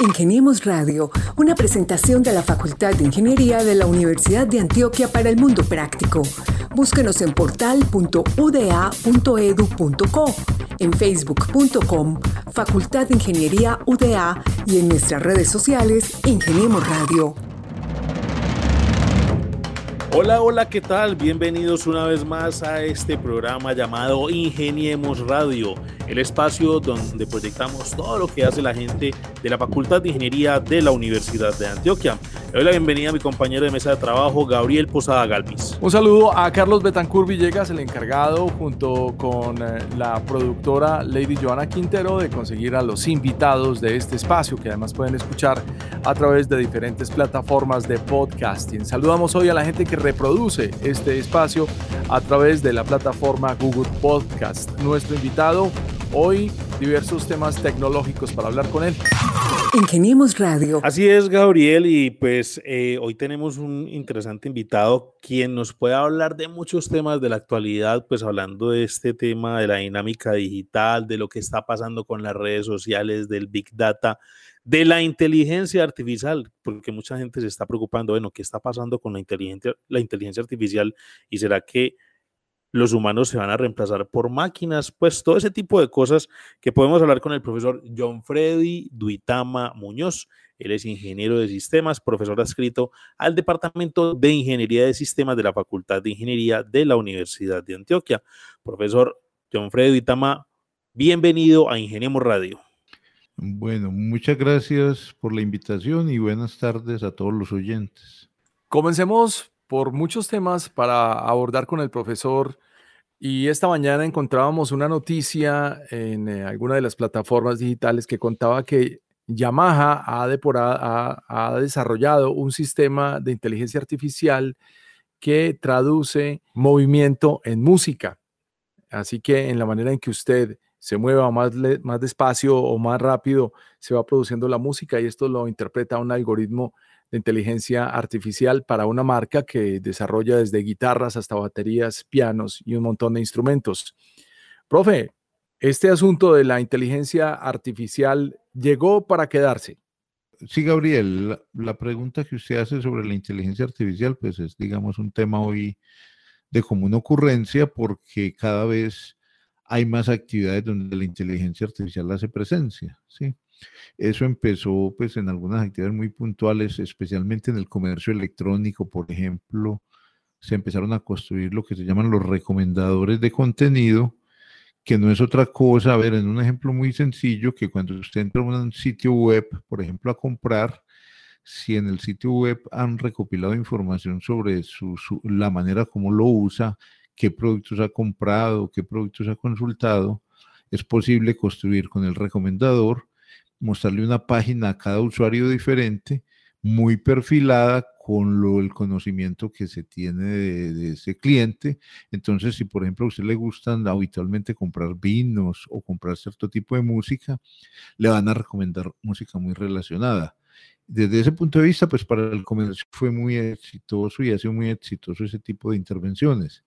Ingeniemos Radio, una presentación de la Facultad de Ingeniería de la Universidad de Antioquia para el Mundo Práctico. Búsquenos en portal.uda.edu.co, en facebook.com, Facultad de Ingeniería UDA y en nuestras redes sociales, Ingeniemos Radio. Hola, hola, ¿qué tal? Bienvenidos una vez más a este programa llamado Ingeniemos Radio, el espacio donde proyectamos todo lo que hace la gente de la Facultad de Ingeniería de la Universidad de Antioquia. Le doy la bienvenida a mi compañero de mesa de trabajo, Gabriel Posada Galvis. Un saludo a Carlos Betancur Villegas, el encargado, junto con eh, la productora Lady Joana Quintero, de conseguir a los invitados de este espacio, que además pueden escuchar a través de diferentes plataformas de podcasting. Saludamos hoy a la gente que reproduce este espacio a través de la plataforma Google Podcast. Nuestro invitado hoy, diversos temas tecnológicos para hablar con él. Ingeniemos Radio. Así es, Gabriel, y pues eh, hoy tenemos un interesante invitado quien nos puede hablar de muchos temas de la actualidad, pues hablando de este tema de la dinámica digital, de lo que está pasando con las redes sociales, del Big Data de la inteligencia artificial, porque mucha gente se está preocupando, bueno, ¿qué está pasando con la inteligencia, la inteligencia artificial? ¿Y será que los humanos se van a reemplazar por máquinas? Pues todo ese tipo de cosas que podemos hablar con el profesor John Freddy Duitama Muñoz. Él es ingeniero de sistemas, profesor adscrito al Departamento de Ingeniería de Sistemas de la Facultad de Ingeniería de la Universidad de Antioquia. Profesor John Freddy Duitama, bienvenido a Ingeniemos Radio. Bueno, muchas gracias por la invitación y buenas tardes a todos los oyentes. Comencemos por muchos temas para abordar con el profesor. Y esta mañana encontrábamos una noticia en eh, alguna de las plataformas digitales que contaba que Yamaha ha, desarrollado un sistema de inteligencia artificial que traduce movimiento en música. Así que en la manera en que usted se mueva más, más despacio o más rápido, se va produciendo la música y esto lo interpreta un algoritmo inteligencia artificial para una marca que desarrolla desde guitarras hasta baterías, pianos y un montón de instrumentos. Profe, este asunto de la inteligencia artificial llegó para quedarse. Sí, Gabriel, la, pregunta que usted hace sobre la inteligencia artificial, pues es, digamos, un tema hoy de común ocurrencia porque cada vez hay más actividades donde la inteligencia artificial hace presencia, ¿sí? Eso empezó pues en algunas actividades muy puntuales, especialmente en el comercio electrónico, por ejemplo, se empezaron a construir lo que se llaman los recomendadores de contenido, que no es otra cosa, a ver, en un ejemplo muy sencillo, que cuando usted entra a un sitio web, por ejemplo, a comprar, si en el sitio web han recopilado información sobre la manera como lo usa, qué productos ha comprado, qué productos ha consultado, es posible construir con el recomendador, mostrarle una página a cada usuario diferente, muy perfilada con lo, el conocimiento que se tiene de, ese cliente. Entonces, si por ejemplo a usted le gustan habitualmente comprar vinos o comprar cierto tipo de música, le van a recomendar música muy relacionada. Desde ese punto de vista, pues para el comercio fue muy exitoso y ha sido muy exitoso ese tipo de intervenciones.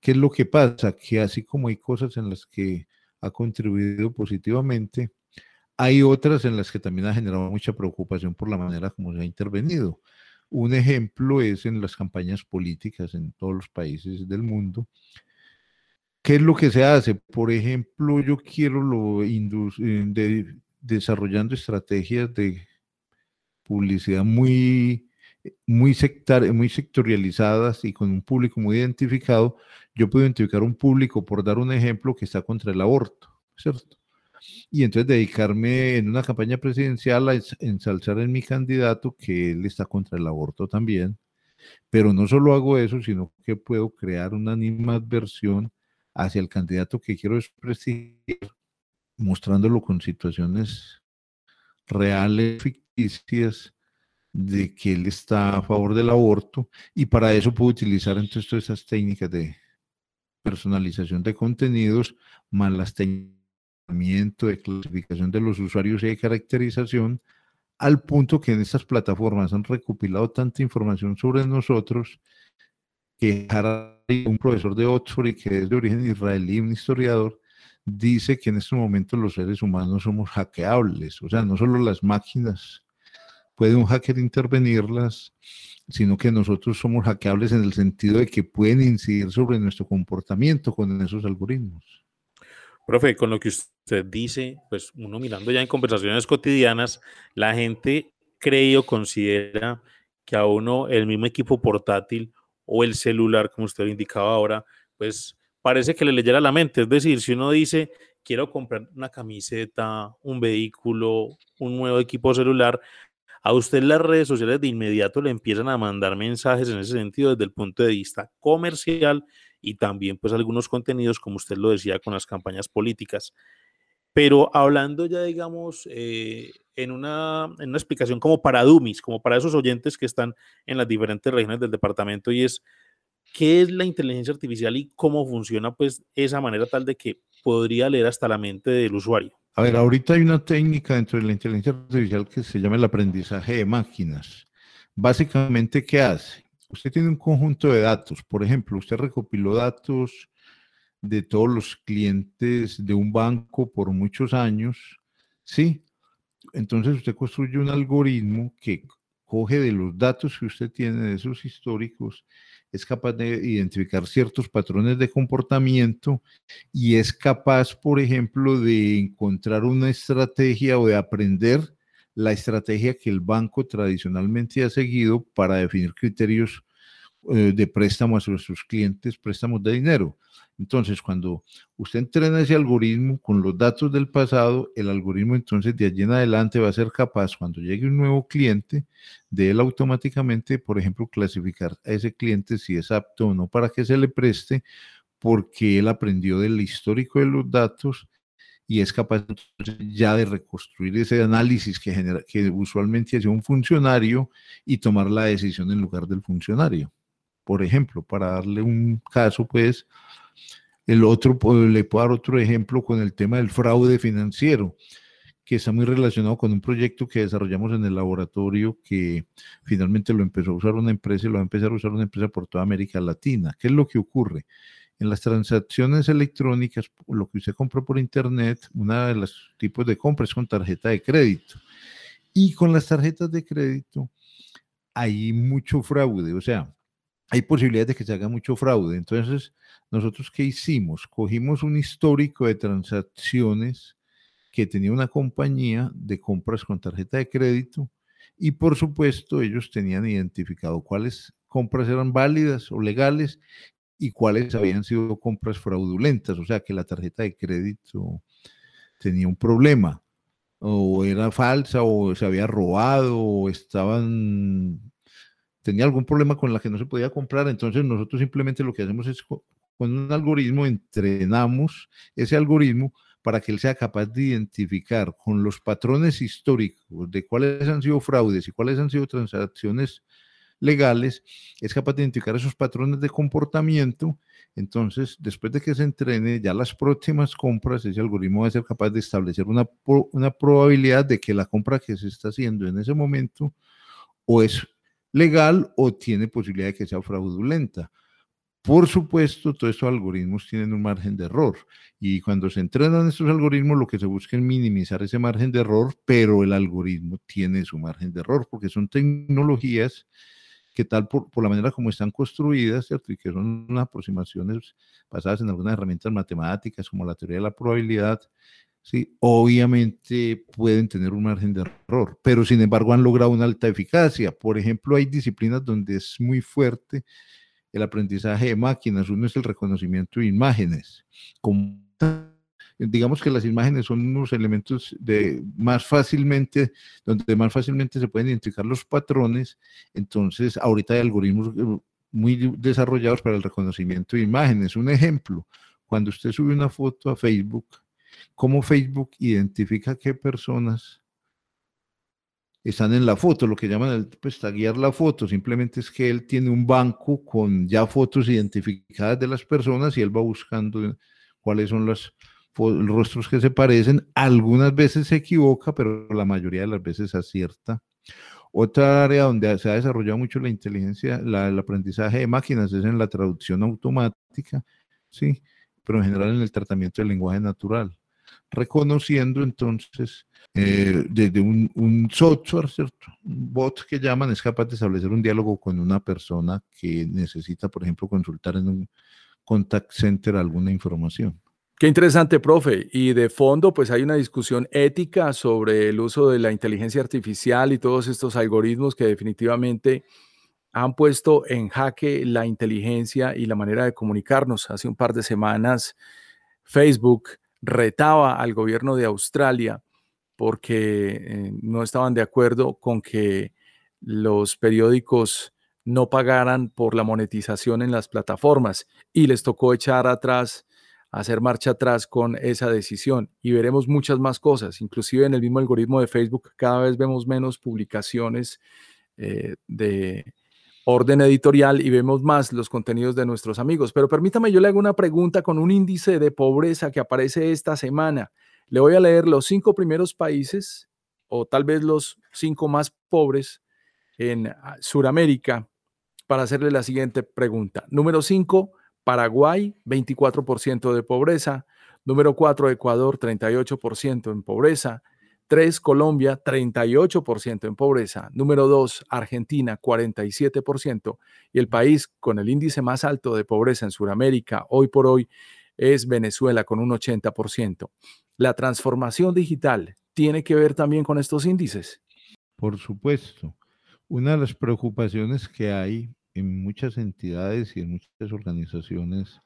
¿Qué es lo que pasa? Que así como hay cosas en las que ha contribuido positivamente, hay otras en las que también ha generado mucha preocupación por la manera como se ha intervenido. Un ejemplo es en las campañas políticas en todos los países del mundo. ¿Qué es lo que se hace? Por ejemplo, yo quiero lo eh, desarrollando estrategias de publicidad muy muy, muy sectorializadas y con un público muy identificado, yo puedo identificar un público, por dar un ejemplo, que está contra el aborto, ¿cierto? Y entonces dedicarme en una campaña presidencial a ensalzar en mi candidato que él está contra el aborto también. Pero no solo hago eso, sino que puedo crear una animadversión hacia el candidato que quiero desprestigiar, mostrándolo con situaciones reales, ficticias, de que él está a favor del aborto y para eso puedo utilizar entonces todas esas técnicas de personalización de contenidos más las técnicas de clasificación de los usuarios y de caracterización al punto que en estas plataformas han recopilado tanta información sobre nosotros que un profesor de Oxford que es de origen israelí, un historiador, dice que en este momento los seres humanos somos hackeables, o sea, no solo las máquinas puede un hacker intervenirlas, sino que nosotros somos hackeables en el sentido de que pueden incidir sobre nuestro comportamiento con esos algoritmos. Profe, con lo que usted dice, pues uno mirando ya en conversaciones cotidianas, la gente cree o considera que a uno el mismo equipo portátil o el celular, como usted indicaba ahora, pues parece que le leyera la mente. Es decir, si uno dice, quiero comprar una camiseta, un vehículo, un nuevo equipo celular, a usted las redes sociales de inmediato le empiezan a mandar mensajes en ese sentido desde el punto de vista comercial y también pues algunos contenidos, como usted lo decía, con las campañas políticas. Pero hablando ya, digamos, eh, en, una, en una explicación como para Dumis, como para esos oyentes que están en las diferentes regiones del departamento, y es, ¿qué es la inteligencia artificial y cómo funciona pues esa manera tal de que podría leer hasta la mente del usuario? A ver, ahorita hay una técnica dentro de la inteligencia artificial que se llama el aprendizaje de máquinas. Básicamente, ¿qué hace? Usted tiene un conjunto de datos. Por ejemplo, usted recopiló datos de todos los clientes de un banco por muchos años, ¿sí? Entonces usted construye un algoritmo que coge de los datos que usted tiene de esos históricos, es capaz de identificar ciertos patrones de comportamiento y es capaz, por ejemplo, de encontrar una estrategia o de aprender la estrategia que el banco tradicionalmente ha seguido para definir criterios eh, de préstamo a sus clientes, préstamos de dinero. Entonces, cuando usted entrena ese algoritmo con los datos del pasado, el algoritmo entonces de allí en adelante va a ser capaz, cuando llegue un nuevo cliente, de él automáticamente, por ejemplo, clasificar a ese cliente si es apto o no para que se le preste, porque él aprendió del histórico de los datos y es capaz ya de reconstruir ese análisis que, genera, que usualmente hace un funcionario y tomar la decisión en lugar del funcionario. Por ejemplo, para darle un caso, pues, el otro, le puedo dar otro ejemplo con el tema del fraude financiero, que está muy relacionado con un proyecto que desarrollamos en el laboratorio que finalmente lo empezó a usar una empresa y lo va a empezar a usar una empresa por toda América Latina. ¿Qué es lo que ocurre? En las transacciones electrónicas, lo que usted compró por internet, una de los tipos de compras es con tarjeta de crédito. Y con las tarjetas de crédito hay mucho fraude, o sea, hay posibilidades de que se haga mucho fraude. Entonces, nosotros qué hicimos? Cogimos un histórico de transacciones que tenía una compañía de compras con tarjeta de crédito y por supuesto ellos tenían identificado cuáles compras eran válidas o legales y cuáles habían sido compras fraudulentas, o sea que la tarjeta de crédito tenía un problema o era falsa o se había robado o estaban tenía algún problema con la que no se podía comprar, entonces nosotros simplemente lo que hacemos es con un algoritmo entrenamos ese algoritmo para que él sea capaz de identificar con los patrones históricos de cuáles han sido fraudes y cuáles han sido transacciones legales, es capaz de identificar esos patrones de comportamiento. Entonces, después de que se entrene, ya las próximas compras, ese algoritmo va a ser capaz de establecer una, una probabilidad de que la compra que se está haciendo en ese momento o es legal o tiene posibilidad de que sea fraudulenta. Por supuesto, todos estos algoritmos tienen un margen de error y cuando se entrenan estos algoritmos lo que se busca es minimizar ese margen de error, pero el algoritmo tiene su margen de error porque son tecnologías que tal por, la manera como están construidas, ¿cierto? Y que son unas aproximaciones basadas en algunas herramientas matemáticas como la teoría de la probabilidad, ¿sí? obviamente pueden tener un margen de error, pero sin embargo han logrado una alta eficacia. Por ejemplo, hay disciplinas donde es muy fuerte el aprendizaje de máquinas. Uno es el reconocimiento de imágenes. Digamos que las imágenes son unos elementos de más fácilmente, donde más fácilmente se pueden identificar los patrones. Entonces, ahorita hay algoritmos eh, muy desarrollados para el reconocimiento de imágenes. Un ejemplo, cuando usted sube una foto a Facebook, cómo Facebook identifica qué personas están en la foto, lo que llaman el, pues, taguear la foto, simplemente es que él tiene un banco con ya fotos identificadas de las personas y él va buscando cuáles son los rostros que se parecen. Algunas veces se equivoca, pero la mayoría de las veces acierta. Otra área donde se ha desarrollado mucho la inteligencia, el aprendizaje de máquinas es en la traducción automática, ¿sí? pero en general en el tratamiento del lenguaje natural, reconociendo entonces eh, desde un, un, software, ¿cierto? Un bot que llaman es capaz de establecer un diálogo con una persona que necesita, por ejemplo, consultar en un contact center alguna información. Qué interesante, profe. Y de fondo, pues hay una discusión ética sobre el uso de la inteligencia artificial y todos estos algoritmos que definitivamente han puesto en jaque la inteligencia y la manera de comunicarnos. Hace un par de semanas, Facebook retaba al gobierno de Australia porque eh, no estaban de acuerdo con que los periódicos no pagaran por la monetización en las plataformas y les tocó echar atrás, hacer marcha atrás con esa decisión. Y veremos muchas más cosas, inclusive en el mismo algoritmo de Facebook cada vez vemos menos publicaciones eh, de orden editorial y vemos más los contenidos de nuestros amigos. Pero permítame, yo le hago una pregunta con un índice de pobreza que aparece esta semana. Le voy a leer los cinco primeros países o tal vez los cinco más pobres en ah, Sudamérica para hacerle la siguiente pregunta. Número cinco, Paraguay, 24% de pobreza. Número cuatro, Ecuador, 38% en pobreza. Tres, Colombia, 38% en pobreza. Número dos, Argentina, 47%. Y el país con el índice más alto de pobreza en Sudamérica hoy por hoy es Venezuela con un 80%. ¿La transformación digital tiene que ver también con estos índices? Por supuesto. Una de las preocupaciones que hay en muchas entidades y en muchas organizaciones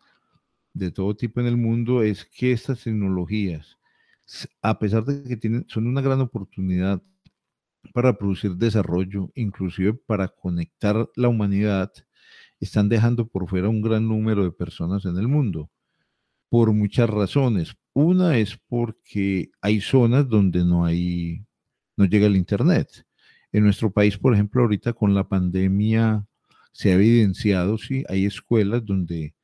de todo tipo en el mundo es que estas tecnologías, a pesar de que tienen, son una gran oportunidad para producir desarrollo, inclusive para conectar la humanidad, están dejando por fuera un gran número de personas en el mundo por muchas razones. Una es porque hay zonas donde no hay, no llega el internet. En nuestro país, por ejemplo, ahorita con la pandemia se ha evidenciado, sí, hay escuelas donde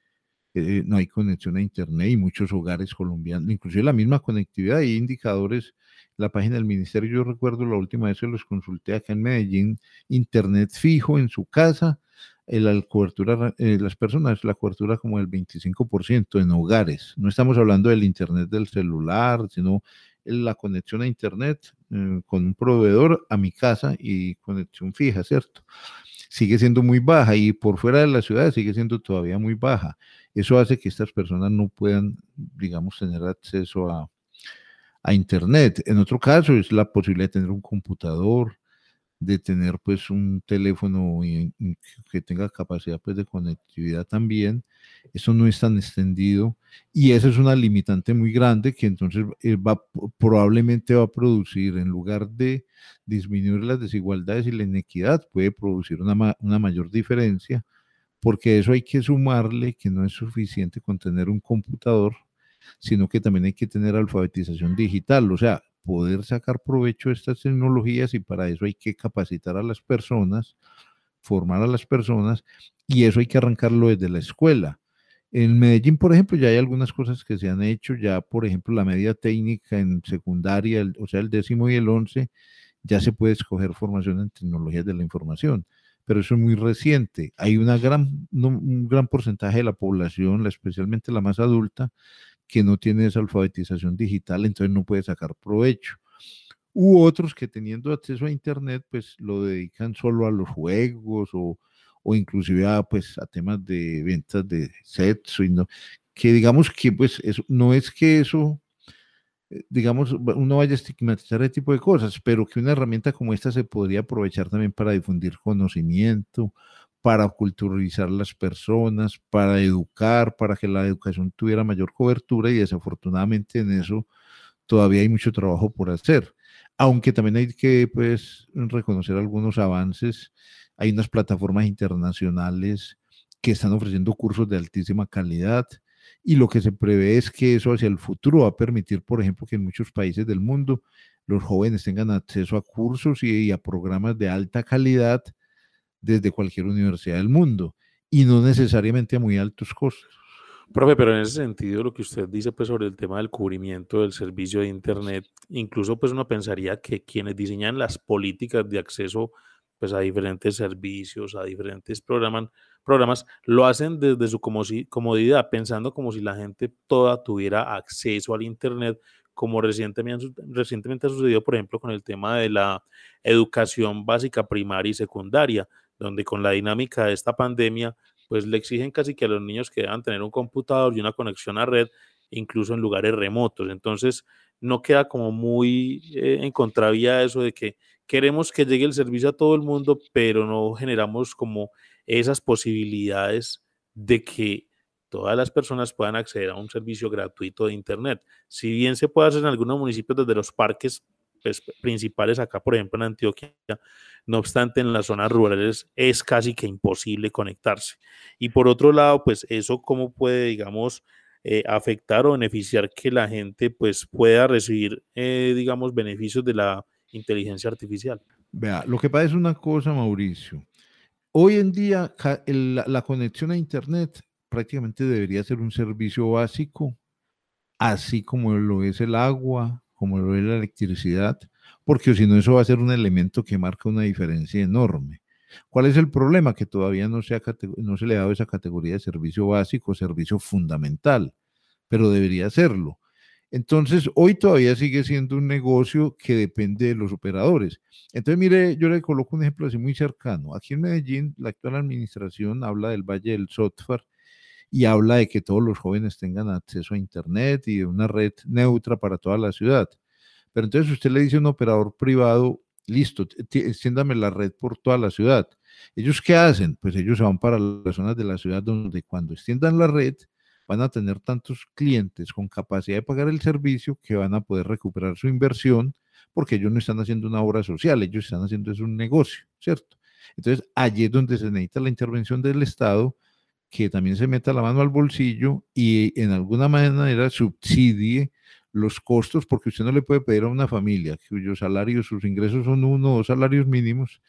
eh, no hay conexión a internet y muchos hogares colombianos, inclusive la misma conectividad, hay indicadores. La página del ministerio, yo recuerdo la última vez que los consulté acá en Medellín, internet fijo en su casa, la cobertura, eh, las personas, la cobertura como del 25% en hogares. No estamos hablando del Internet del celular, sino la conexión a Internet eh, con un proveedor a mi casa y conexión fija, ¿cierto? Sigue siendo muy baja y por fuera de la ciudad sigue siendo todavía muy baja. Eso hace que estas personas no puedan, digamos, tener acceso a, a Internet. En otro caso es la posibilidad de tener un computador, de tener pues un teléfono que tenga capacidad pues de conectividad también. Eso no es tan extendido y esa es una limitante muy grande que entonces eh, va, probablemente va a producir, en lugar de disminuir las desigualdades y la inequidad, puede producir una, una mayor diferencia, porque eso hay que sumarle que no es suficiente con tener un computador, sino que también hay que tener alfabetización digital. O sea, poder sacar provecho de estas tecnologías y para eso hay que capacitar a las personas, formar a las personas y eso hay que arrancarlo desde la escuela. En Medellín, por ejemplo, ya hay algunas cosas que se han hecho, ya por ejemplo la media técnica en secundaria, o sea, el décimo y el once, ya se puede escoger formación en tecnologías de la información, pero eso es muy reciente. Hay una gran, un gran porcentaje de la población, especialmente la más adulta, que no tiene esa alfabetización digital, entonces no puede sacar provecho. U otros que teniendo acceso a Internet, pues lo dedican solo a los juegos o, o inclusive a, pues, a temas de ventas de sexo, y no, que digamos que pues eso, no es que eso, eh, digamos, uno vaya a estigmatizar ese tipo de cosas, pero que una herramienta como esta se podría aprovechar también para difundir conocimiento, para culturalizar las personas, para educar, para que la educación tuviera mayor cobertura y desafortunadamente en eso todavía hay mucho trabajo por hacer. Aunque también hay que pues, reconocer algunos avances. Hay unas plataformas internacionales que están ofreciendo cursos de altísima calidad y lo que se prevé es que eso hacia el futuro va a permitir, por ejemplo, que en muchos países del mundo los jóvenes tengan acceso a cursos y a programas de alta calidad desde cualquier universidad del mundo y no necesariamente a muy altos costos. Profe, pero en ese sentido lo que usted dice pues sobre el tema del cubrimiento del servicio de internet, incluso pues uno pensaría que quienes diseñan las políticas de acceso pues a diferentes servicios, a diferentes programas, programas, lo hacen desde su comodidad, pensando como si la gente toda tuviera acceso al Internet, como recientemente, recientemente ha sucedido, por ejemplo, con el tema de la educación básica primaria y secundaria, donde con la dinámica de esta pandemia, pues le exigen casi que a los niños que deban tener un computador y una conexión a red, incluso en lugares remotos. Entonces, no queda como muy eh, en contravía eso de que queremos que llegue el servicio a todo el mundo, pero no generamos como esas posibilidades de que todas las personas puedan acceder a un servicio gratuito de Internet. Si bien se puede hacer en algunos municipios desde los parques pues, principales, acá por ejemplo en Antioquia, no obstante en las zonas rurales es casi que imposible conectarse. Y por otro lado, pues eso cómo puede, digamos, eh, afectar o beneficiar que la gente pues pueda recibir, eh, digamos, beneficios de la inteligencia artificial. Vea, lo que pasa es una cosa, Mauricio. Hoy en día la, conexión a Internet prácticamente debería ser un servicio básico, así como lo es el agua, como lo es la electricidad, porque si no eso va a ser un elemento que marca una diferencia enorme. ¿Cuál es el problema? Que todavía no se, no se le ha dado esa categoría de servicio básico, servicio fundamental, pero debería serlo. Entonces, hoy todavía sigue siendo un negocio que depende de los operadores. Entonces, mire, yo le coloco un ejemplo así muy cercano. Aquí en Medellín, la actual administración habla del Valle del Sotfar y habla de que todos los jóvenes tengan acceso a Internet y de una red neutra para toda la ciudad. Pero entonces usted le dice a un operador privado, listo, extiéndame la red por toda la ciudad. ¿Ellos qué hacen? Pues ellos se van para las zonas de la ciudad donde cuando extiendan la red, van a tener tantos clientes con capacidad de pagar el servicio que van a poder recuperar su inversión porque ellos no están haciendo una obra social, ellos están haciendo es un negocio, ¿cierto? Entonces, allí es donde se necesita la intervención del Estado, que también se meta la mano al bolsillo y en alguna manera subsidie los costos, porque usted no le puede pedir a una familia cuyos salarios, sus ingresos son uno o dos salarios mínimos,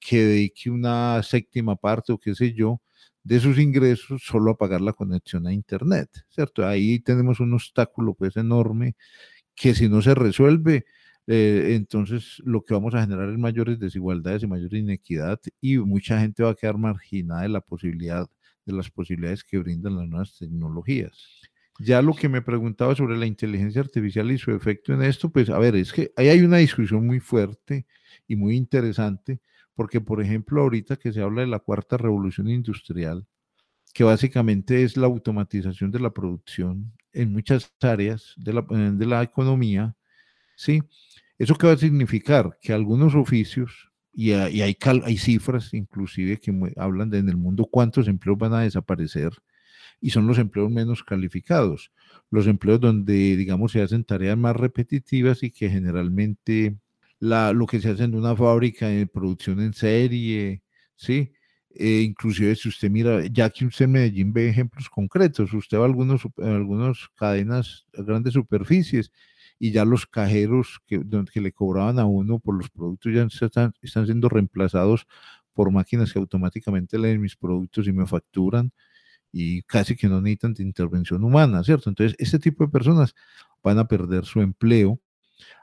que dedique una séptima parte o qué sé yo, de sus ingresos solo a pagar la conexión a Internet, ¿cierto? Ahí tenemos un obstáculo pues enorme que si no se resuelve, eh, entonces lo que vamos a generar es mayores desigualdades y mayor inequidad y mucha gente va a quedar marginada de la posibilidad, de las posibilidades que brindan las nuevas tecnologías. Ya lo que me preguntaba sobre la inteligencia artificial y su efecto en esto, pues a ver, es que ahí hay una discusión muy fuerte y muy interesante porque por ejemplo ahorita que se habla de la cuarta revolución industrial, que básicamente es la automatización de la producción en muchas áreas de la, eh, de la economía, ¿sí? ¿Eso qué va a significar? Que algunos oficios, y, hay, hay cifras inclusive que hablan de en el mundo cuántos empleos van a desaparecer, y son los empleos menos calificados, los empleos donde, digamos, se hacen tareas más repetitivas y que generalmente lo que se hace en una fábrica de producción en serie, ¿sí? Eh, inclusive si usted mira, ya que usted en Medellín ve ejemplos concretos, usted va a algunos, algunas cadenas, grandes superficies, y ya los cajeros que, que le cobraban a uno por los productos ya están, están siendo reemplazados por máquinas que automáticamente leen mis productos y me facturan y casi que no necesitan de intervención humana, ¿cierto? Entonces, este tipo de personas van a perder su empleo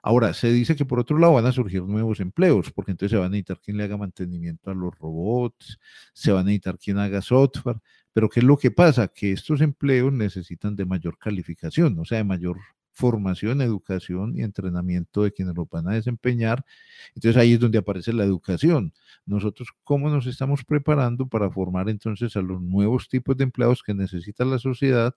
Ahora, se dice que por otro lado van a surgir nuevos empleos, porque entonces se va a necesitar quien le haga mantenimiento a los robots, se va a necesitar quien haga software, pero ¿qué es lo que pasa? Que estos empleos necesitan de mayor calificación, o sea, de mayor formación, educación y entrenamiento de quienes lo van a desempeñar. Entonces ahí es donde aparece la educación. Nosotros, ¿cómo nos estamos preparando para formar entonces a los nuevos tipos de empleados que necesita la sociedad?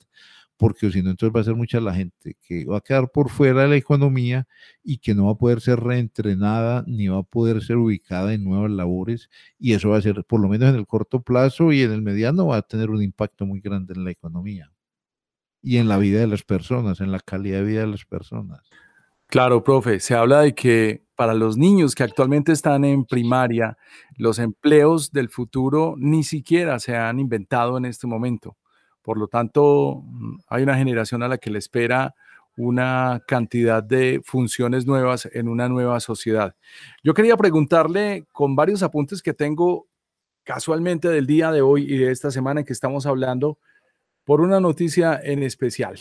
Porque si no, entonces va a ser mucha la gente que va a quedar por fuera de la economía y que no va a poder ser reentrenada ni va a poder ser ubicada en nuevas labores. Y eso va a ser, por lo menos en el corto plazo y en el mediano, va a tener un impacto muy grande en la economía y en la vida de las personas, en la calidad de vida de las personas. Claro, profe, se habla de que para los niños que actualmente están en primaria, los empleos del futuro ni siquiera se han inventado en este momento. Por lo tanto, hay una generación a la que le espera una cantidad de funciones nuevas en una nueva sociedad. Yo quería preguntarle con varios apuntes que tengo casualmente del día de hoy y de esta semana en que estamos hablando, por una noticia en especial.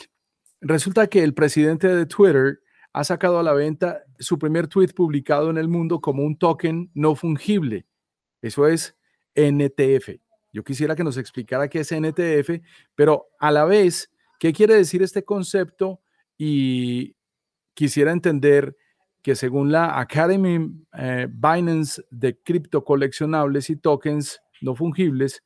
Resulta que el presidente de Twitter ha sacado a la venta su primer tweet publicado en el mundo como un token no fungible. Eso es NTF. Yo quisiera que nos explicara qué es NTF, pero a la vez, ¿qué quiere decir este concepto? Y quisiera entender que según la Academy eh, Binance de cripto coleccionables y tokens no fungibles,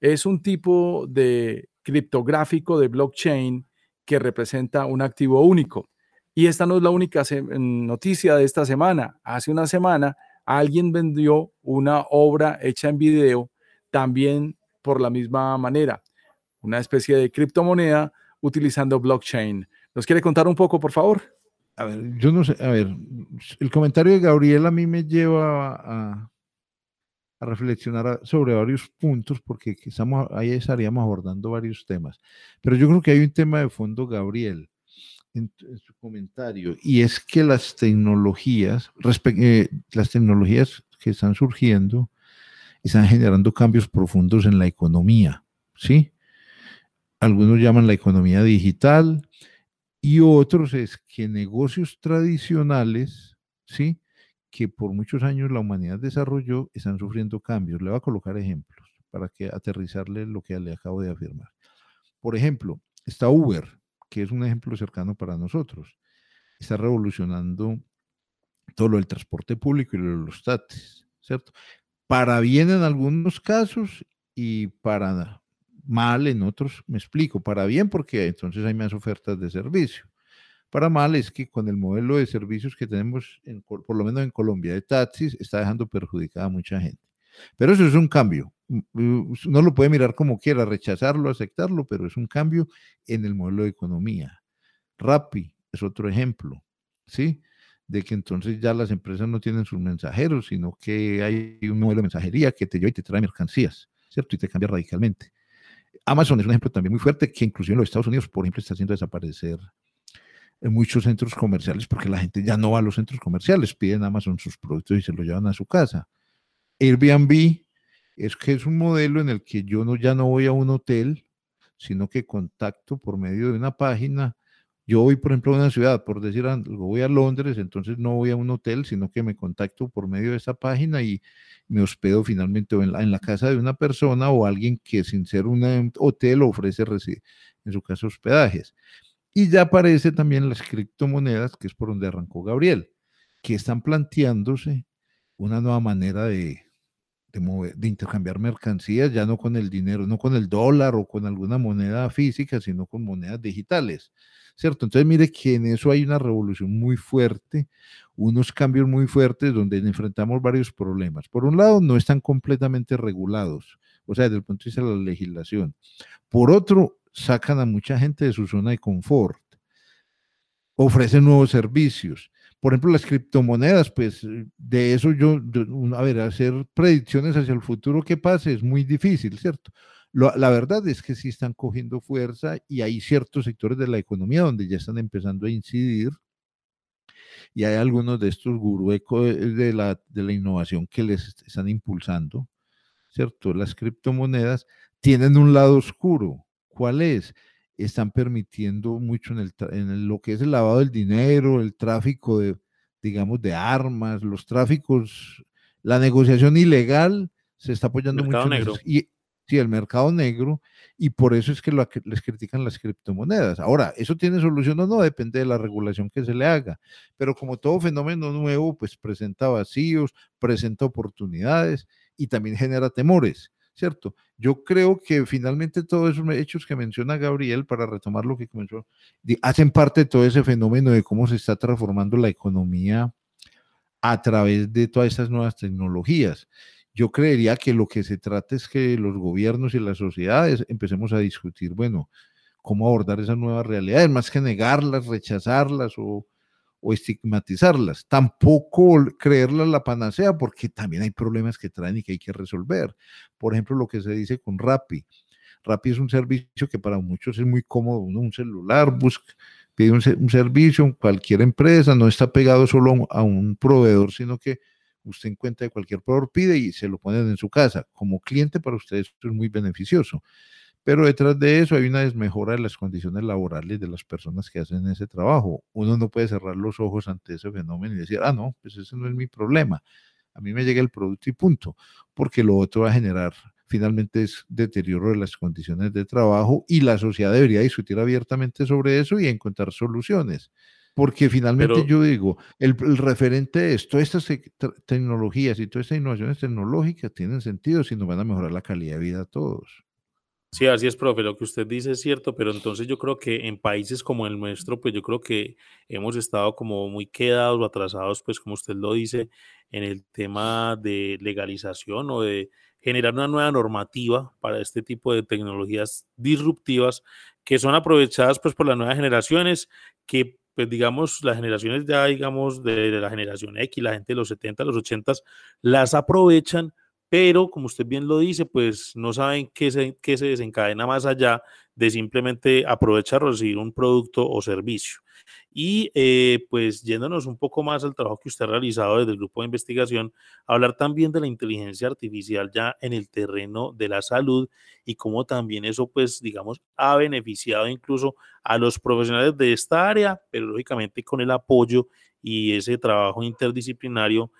es un tipo de criptográfico de blockchain que representa un activo único. Y esta no es la única noticia de esta semana. Hace una semana alguien vendió una obra hecha en video también por la misma manera, una especie de criptomoneda utilizando blockchain. ¿Nos quiere contar un poco, por favor? A ver, yo no sé, a ver, el comentario de Gabriel a mí me lleva a, a reflexionar sobre varios puntos porque estamos, ahí estaríamos abordando varios temas. Pero yo creo que hay un tema de fondo, Gabriel, en, su comentario, y es que las tecnologías, eh, las tecnologías que están surgiendo, están generando cambios profundos en la economía, ¿sí? Algunos llaman la economía digital y otros es que negocios tradicionales, ¿sí? Que por muchos años la humanidad desarrolló están sufriendo cambios. Le voy a colocar ejemplos para que aterrizarle lo que le acabo de afirmar. Por ejemplo, está Uber, que es un ejemplo cercano para nosotros. Está revolucionando todo lo del transporte público y los taxis, ¿cierto? Para bien en algunos casos y para mal en otros, me explico, para bien porque entonces hay más ofertas de servicio. Para mal es que con el modelo de servicios que tenemos, por lo menos en Colombia, de taxis, está dejando perjudicada a mucha gente. Pero eso es un cambio. Mm, mm, no lo puede mirar como quiera, rechazarlo, aceptarlo, pero es un cambio en el modelo de economía. Rappi es otro ejemplo, ¿sí? De que entonces ya las empresas no tienen sus mensajeros, sino que hay un modelo de mensajería que te lleva y te trae mercancías, ¿cierto? Y te cambia radicalmente. Amazon es un ejemplo también muy fuerte que inclusive en los Estados Unidos, por ejemplo, está haciendo desaparecer en muchos centros comerciales porque la gente ya no va a los centros comerciales, piden Amazon sus productos y se los llevan a su casa. Airbnb es que es un modelo en el que yo no, ya no voy a un hotel, sino que contacto por medio de una página. Yo voy, por ejemplo, a una ciudad, por decir algo, voy a Londres, entonces no voy a un hotel, sino que me contacto por medio de esa página y me hospedo finalmente en la, en la casa de una persona o alguien que sin ser un hotel ofrece, en su caso, hospedajes. Y ya aparece también las criptomonedas, que es por donde arrancó Gabriel, que están planteándose una nueva manera de, de, intercambiar mercancías, ya no con el dinero, no con el dólar o con alguna moneda física, sino con monedas digitales. ¿Cierto? Entonces, mire que en eso hay una revolución muy fuerte, unos cambios muy fuertes donde enfrentamos varios problemas. Por un lado, no están completamente regulados, o sea, desde el punto de vista de la legislación. Por otro, sacan a mucha gente de su zona de confort, ofrecen nuevos servicios. Por ejemplo, las criptomonedas, pues de eso yo, a ver, hacer predicciones hacia el futuro que pase es muy difícil, ¿cierto? la verdad es que sí están cogiendo fuerza y hay ciertos sectores de la economía donde ya están empezando a incidir y hay algunos de estos gurúes de la, de la innovación que les están impulsando, ¿cierto? Las criptomonedas tienen un lado oscuro, ¿Cuál es? Están permitiendo mucho en, el, en lo que es el lavado del dinero, el tráfico de, digamos, de armas, los tráficos, la negociación ilegal se está apoyando mucho. Negro. y, sí, el mercado negro, y por eso es que lo, les critican las criptomonedas. Ahora, ¿eso tiene solución o no? Depende de la regulación que se le haga. Pero como todo fenómeno nuevo, pues presenta vacíos, presenta oportunidades y también genera temores. ¿Cierto? Yo creo que finalmente todos esos hechos que menciona Gabriel, para retomar lo que comenzó, hacen parte de todo ese fenómeno de cómo se está transformando la economía a través de todas estas nuevas tecnologías. Yo creería que lo que se trata es que los gobiernos y las sociedades empecemos a discutir, bueno, cómo abordar esas nuevas realidades, más que negarlas, rechazarlas o, o estigmatizarlas, tampoco creerlas la panacea, porque también hay problemas que traen y que hay que resolver. Por ejemplo, lo que se dice con Rappi. Rappi es un servicio que para muchos es muy cómodo, uno un celular, busca, pide un, servicio en cualquier empresa, no está pegado solo a un proveedor, sino que usted encuentra de cualquier proveedor, pide y se lo ponen en su casa. Como cliente para usted esto es muy beneficioso. Pero detrás de eso hay una desmejora de las condiciones laborales de las personas que hacen ese trabajo. Uno no puede cerrar los ojos ante ese fenómeno y decir, ah, no, pues ese no es mi problema. A mí me llega el producto y punto, porque lo otro va a generar finalmente es deterioro de las condiciones de trabajo y la sociedad debería discutir abiertamente sobre eso y encontrar soluciones. Porque finalmente yo digo, el, referente es, todas estas tecnologías y todas estas innovaciones tecnológicas tienen sentido si nos van a mejorar la calidad de vida a todos. Sí, así es, profe. Lo que usted dice es cierto, pero entonces yo creo que en países como el nuestro, pues yo creo que hemos estado como muy quedados o atrasados, pues como usted lo dice, en el tema de legalización o de generar una nueva normativa para este tipo de tecnologías disruptivas que son aprovechadas pues por las nuevas generaciones que pues digamos las generaciones ya digamos de, la generación X, la gente de los 70, los 80 las aprovechan pero como usted bien lo dice, pues no saben qué se, qué se desencadena más allá de simplemente aprovechar o recibir un producto o servicio. Y eh, pues yéndonos un poco más al trabajo que usted ha realizado desde el grupo de investigación, hablar también de la inteligencia artificial ya en el terreno de la salud y cómo también eso pues digamos ha beneficiado incluso a los profesionales de esta área, pero lógicamente con el apoyo y ese trabajo interdisciplinario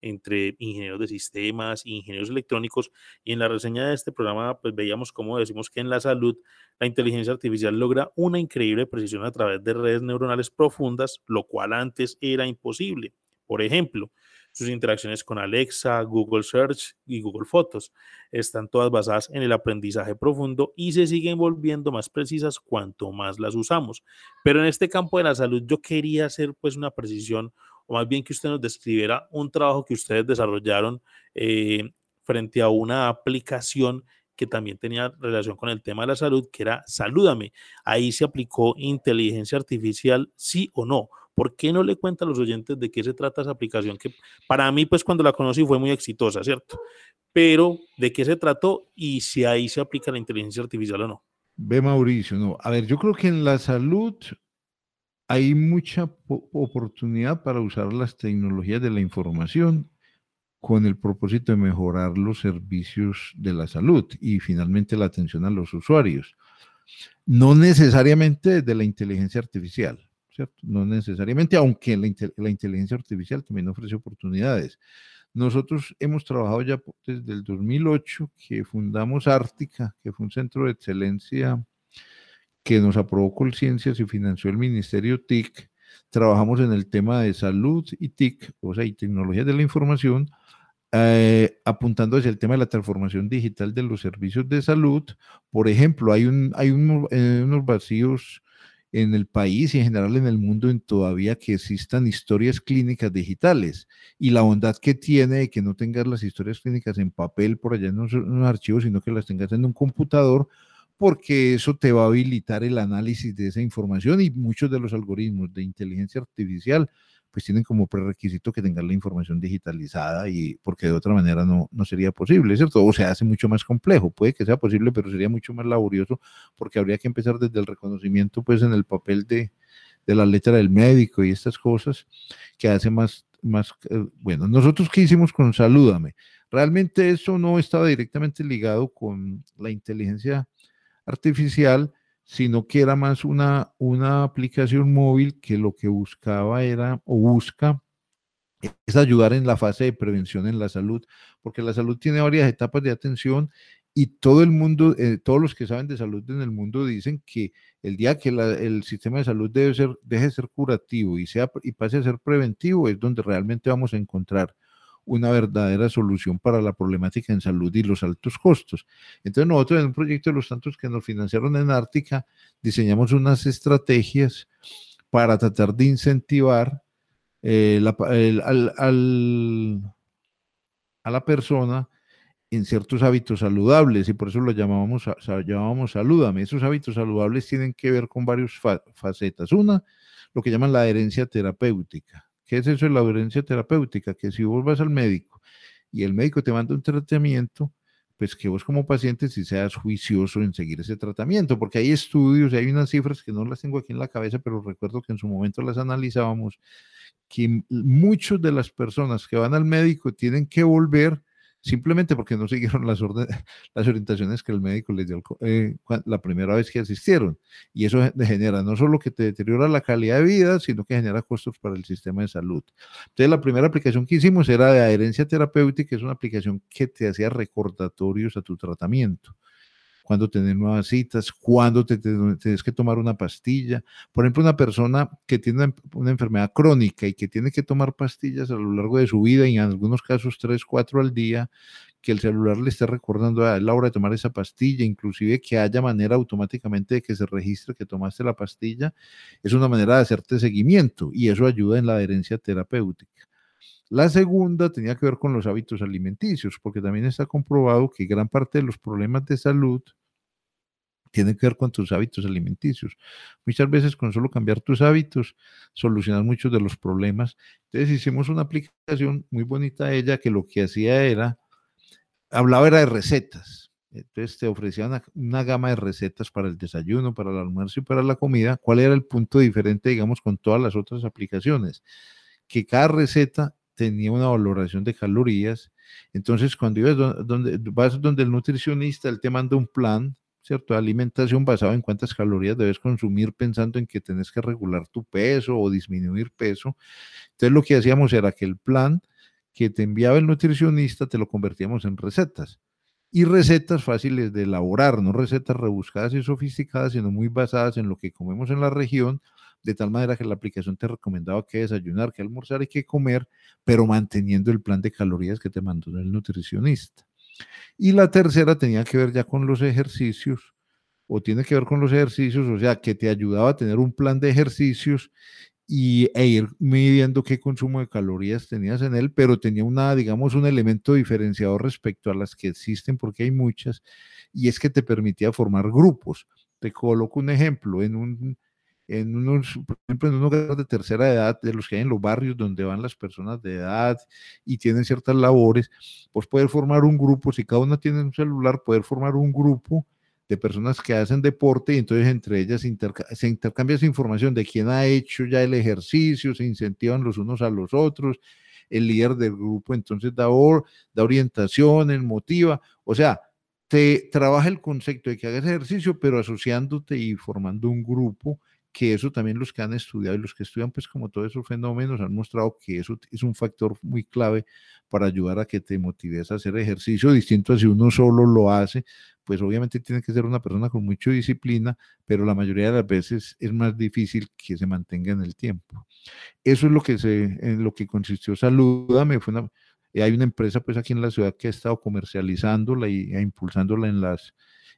entre ingenieros de sistemas ingenieros electrónicos. Y en la reseña de este programa, pues veíamos cómo decimos que en la salud la inteligencia artificial logra una increíble precisión a través de redes neuronales profundas, lo cual antes era imposible. Por ejemplo, sus interacciones con Alexa, Google Search y Google Fotos están todas basadas en el aprendizaje profundo y se siguen volviendo más precisas cuanto más las usamos. Pero en este campo de la salud yo quería hacer pues una precisión o más bien que usted nos describiera un trabajo que ustedes desarrollaron eh, frente a una aplicación que también tenía relación con el tema de la salud, que era Salúdame. Ahí se aplicó inteligencia artificial, sí o no. ¿Por qué no le cuenta a los oyentes de qué se trata esa aplicación? Que para mí, pues cuando la conocí fue muy exitosa, ¿cierto? Pero de qué se trató y si ahí se aplica la inteligencia artificial o no. Ve Mauricio, no. A ver, yo creo que en la salud hay mucha oportunidad para usar las tecnologías de la información con el propósito de mejorar los servicios de la salud y finalmente la atención a los usuarios. No necesariamente de la inteligencia artificial, ¿cierto? No necesariamente, aunque la, la inteligencia artificial también ofrece oportunidades. Nosotros hemos trabajado ya desde el 2008 que fundamos Ártica, que fue un centro de excelencia que nos aprobó Colciencias y financió el Ministerio TIC. Trabajamos en el tema de salud y TIC, o sea, y tecnologías de la información, eh, apuntando hacia el tema de la transformación digital de los servicios de salud. Por ejemplo, hay, un, hay eh, unos vacíos en el país y en general en el mundo en todavía que existan historias clínicas digitales y la bondad que tiene de que no tengas las historias clínicas en papel por allá en un archivo, sino que las tengas en un computador, porque eso te va a habilitar el análisis de esa información y muchos de los algoritmos de inteligencia artificial pues tienen como prerequisito que tengan la información digitalizada y porque de otra manera no, no sería posible, ¿cierto? O se hace mucho más complejo, puede que sea posible, pero sería mucho más laborioso porque habría que empezar desde el reconocimiento pues en el papel de, de la letra del médico y estas cosas que hace más, más, eh, bueno, nosotros qué hicimos con Salúdame. Realmente eso no estaba directamente ligado con la inteligencia artificial, sino que era más una, una aplicación móvil que lo que buscaba era o busca es ayudar en la fase de prevención en la salud, porque la salud tiene varias etapas de atención y todo el mundo, eh, todos los que saben de salud en el mundo dicen que el día que el sistema de salud debe ser, deje de ser curativo y, sea, y pase a ser preventivo es donde realmente vamos a encontrar una verdadera solución para la problemática en salud y los altos costos. Entonces nosotros en un proyecto de los tantos que nos financiaron en Ártica, diseñamos unas estrategias para tratar de incentivar eh, a la persona en ciertos hábitos saludables y por eso lo llamábamos, llamábamos salúdame. Esos hábitos saludables tienen que ver con varias facetas. Una, lo que llaman la adherencia terapéutica ¿Qué es eso de la adherencia terapéutica? Que si vos vas al médico y el médico te manda un tratamiento, pues que vos como paciente si seas juicioso en seguir ese tratamiento, porque hay estudios, hay unas cifras que no las tengo aquí en la cabeza, pero recuerdo que en su momento las analizábamos, que muchas de las personas que van al médico tienen que volver simplemente porque no siguieron las, las orientaciones que el médico les dio eh, la primera vez que asistieron. Y eso genera no solo que te deteriora la calidad de vida, sino que genera costos para el sistema de salud. Entonces, la primera aplicación que hicimos era de adherencia terapéutica, es una aplicación que te hacía recordatorios a tu tratamiento cuándo tener nuevas citas, cuándo te, tienes que tomar una pastilla. Por ejemplo, una persona que tiene una, enfermedad crónica y que tiene que tomar pastillas a lo largo de su vida y en algunos casos tres, cuatro al día, que el celular le esté recordando a la hora de tomar esa pastilla, inclusive que haya manera automáticamente de que se registre que tomaste la pastilla, es una manera de hacerte seguimiento y eso ayuda en la adherencia terapéutica. La segunda tenía que ver con los hábitos alimenticios, porque también está comprobado que gran parte de los problemas de salud tiene que ver con tus hábitos alimenticios. Muchas veces con solo cambiar tus hábitos solucionas muchos de los problemas. Entonces hicimos una aplicación muy bonita ella que lo que hacía era, hablaba era de recetas. Entonces te ofrecía una, una, gama de recetas para el desayuno, para el almuerzo y para la comida. ¿Cuál era el punto diferente, digamos, con todas las otras aplicaciones? Que cada receta tenía una valoración de calorías. Entonces, cuando ibas donde, vas donde el nutricionista, él te manda un plan ¿cierto? Alimentación basada en cuántas calorías debes consumir pensando en que tenés que regular tu peso o disminuir peso. Entonces lo que hacíamos era que el plan que te enviaba el nutricionista te lo convertíamos en recetas. Y recetas fáciles de elaborar, no recetas rebuscadas y sofisticadas, sino muy basadas en lo que comemos en la región, de tal manera que la aplicación te recomendaba qué desayunar, qué almorzar y qué comer, pero manteniendo el plan de calorías que te mandó el nutricionista. Y la tercera tenía que ver ya con los ejercicios, o tiene que ver con los ejercicios, o sea, que te ayudaba a tener un plan de ejercicios y, e ir midiendo qué consumo de calorías tenías en él, pero tenía una, digamos, un elemento diferenciador respecto a las que existen, porque hay muchas, y es que te permitía formar grupos. Te coloco un ejemplo, en un, en unos, por ejemplo, en un hogar de tercera edad, de los que hay en los barrios donde van las personas de edad y tienen ciertas labores, pues poder formar un grupo, si cada uno tiene un celular, poder formar un grupo de personas que hacen deporte y entonces entre ellas se intercambia esa información de quién ha hecho ya el ejercicio, se incentivan los unos a los otros, el líder del grupo entonces da, da orientación, motiva, o sea, te trabaja el concepto de que hagas ejercicio, pero asociándote y formando un grupo que eso también los que han estudiado y los que estudian pues como todos esos fenómenos han mostrado que eso es un factor muy clave para ayudar a que te motives a hacer ejercicio, distinto a si uno solo lo hace, pues obviamente tiene que ser una persona con mucha disciplina, pero la mayoría de las veces es más difícil que se mantenga en el tiempo. Eso es lo que se, en lo que consistió Saludame, fue una, hay una empresa pues aquí en la ciudad que ha estado comercializándola y e impulsándola en las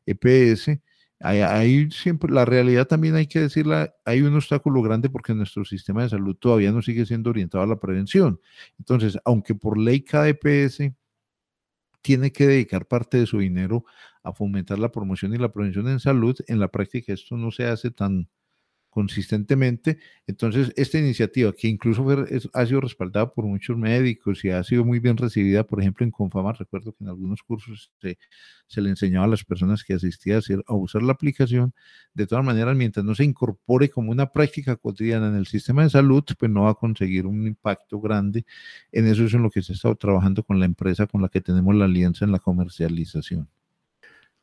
EPS, Ahí, siempre, la realidad también hay que decirla, hay un obstáculo grande porque nuestro sistema de salud todavía no sigue siendo orientado a la prevención. Entonces, aunque por ley cada EPS tiene que dedicar parte de su dinero a fomentar la promoción y la prevención en salud, en la práctica esto no se hace tan, consistentemente. Entonces, esta iniciativa, que incluso ha sido respaldada por muchos médicos y ha sido muy bien recibida, por ejemplo, en Confama, recuerdo que en algunos cursos se, se le enseñaba a las personas que asistían a, a usar la aplicación. De todas maneras, mientras no se incorpore como una práctica cotidiana en el sistema de salud, pues no va a conseguir un impacto grande. En eso es en lo que se ha estado trabajando con la empresa con la que tenemos la alianza en la comercialización.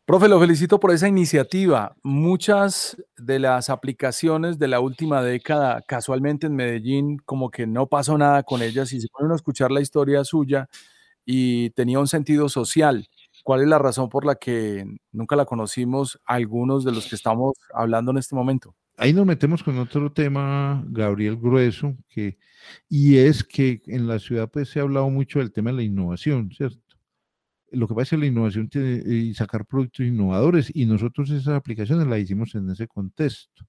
Profe, lo felicito por esa iniciativa. Muchas de las aplicaciones de la última década, casualmente en Medellín, como que no pasó nada con ellas y se ponen a escuchar la historia suya y tenía un sentido social. ¿Cuál es la razón por la que nunca la conocimos algunos de los que estamos hablando en este momento? Ahí nos metemos con otro tema, Gabriel Grueso, que, y es que en la ciudad pues se ha hablado mucho del tema de la innovación, ¿cierto? Lo que pasa es que la innovación tiene, y sacar productos innovadores y nosotros esas aplicaciones las hicimos en ese contexto.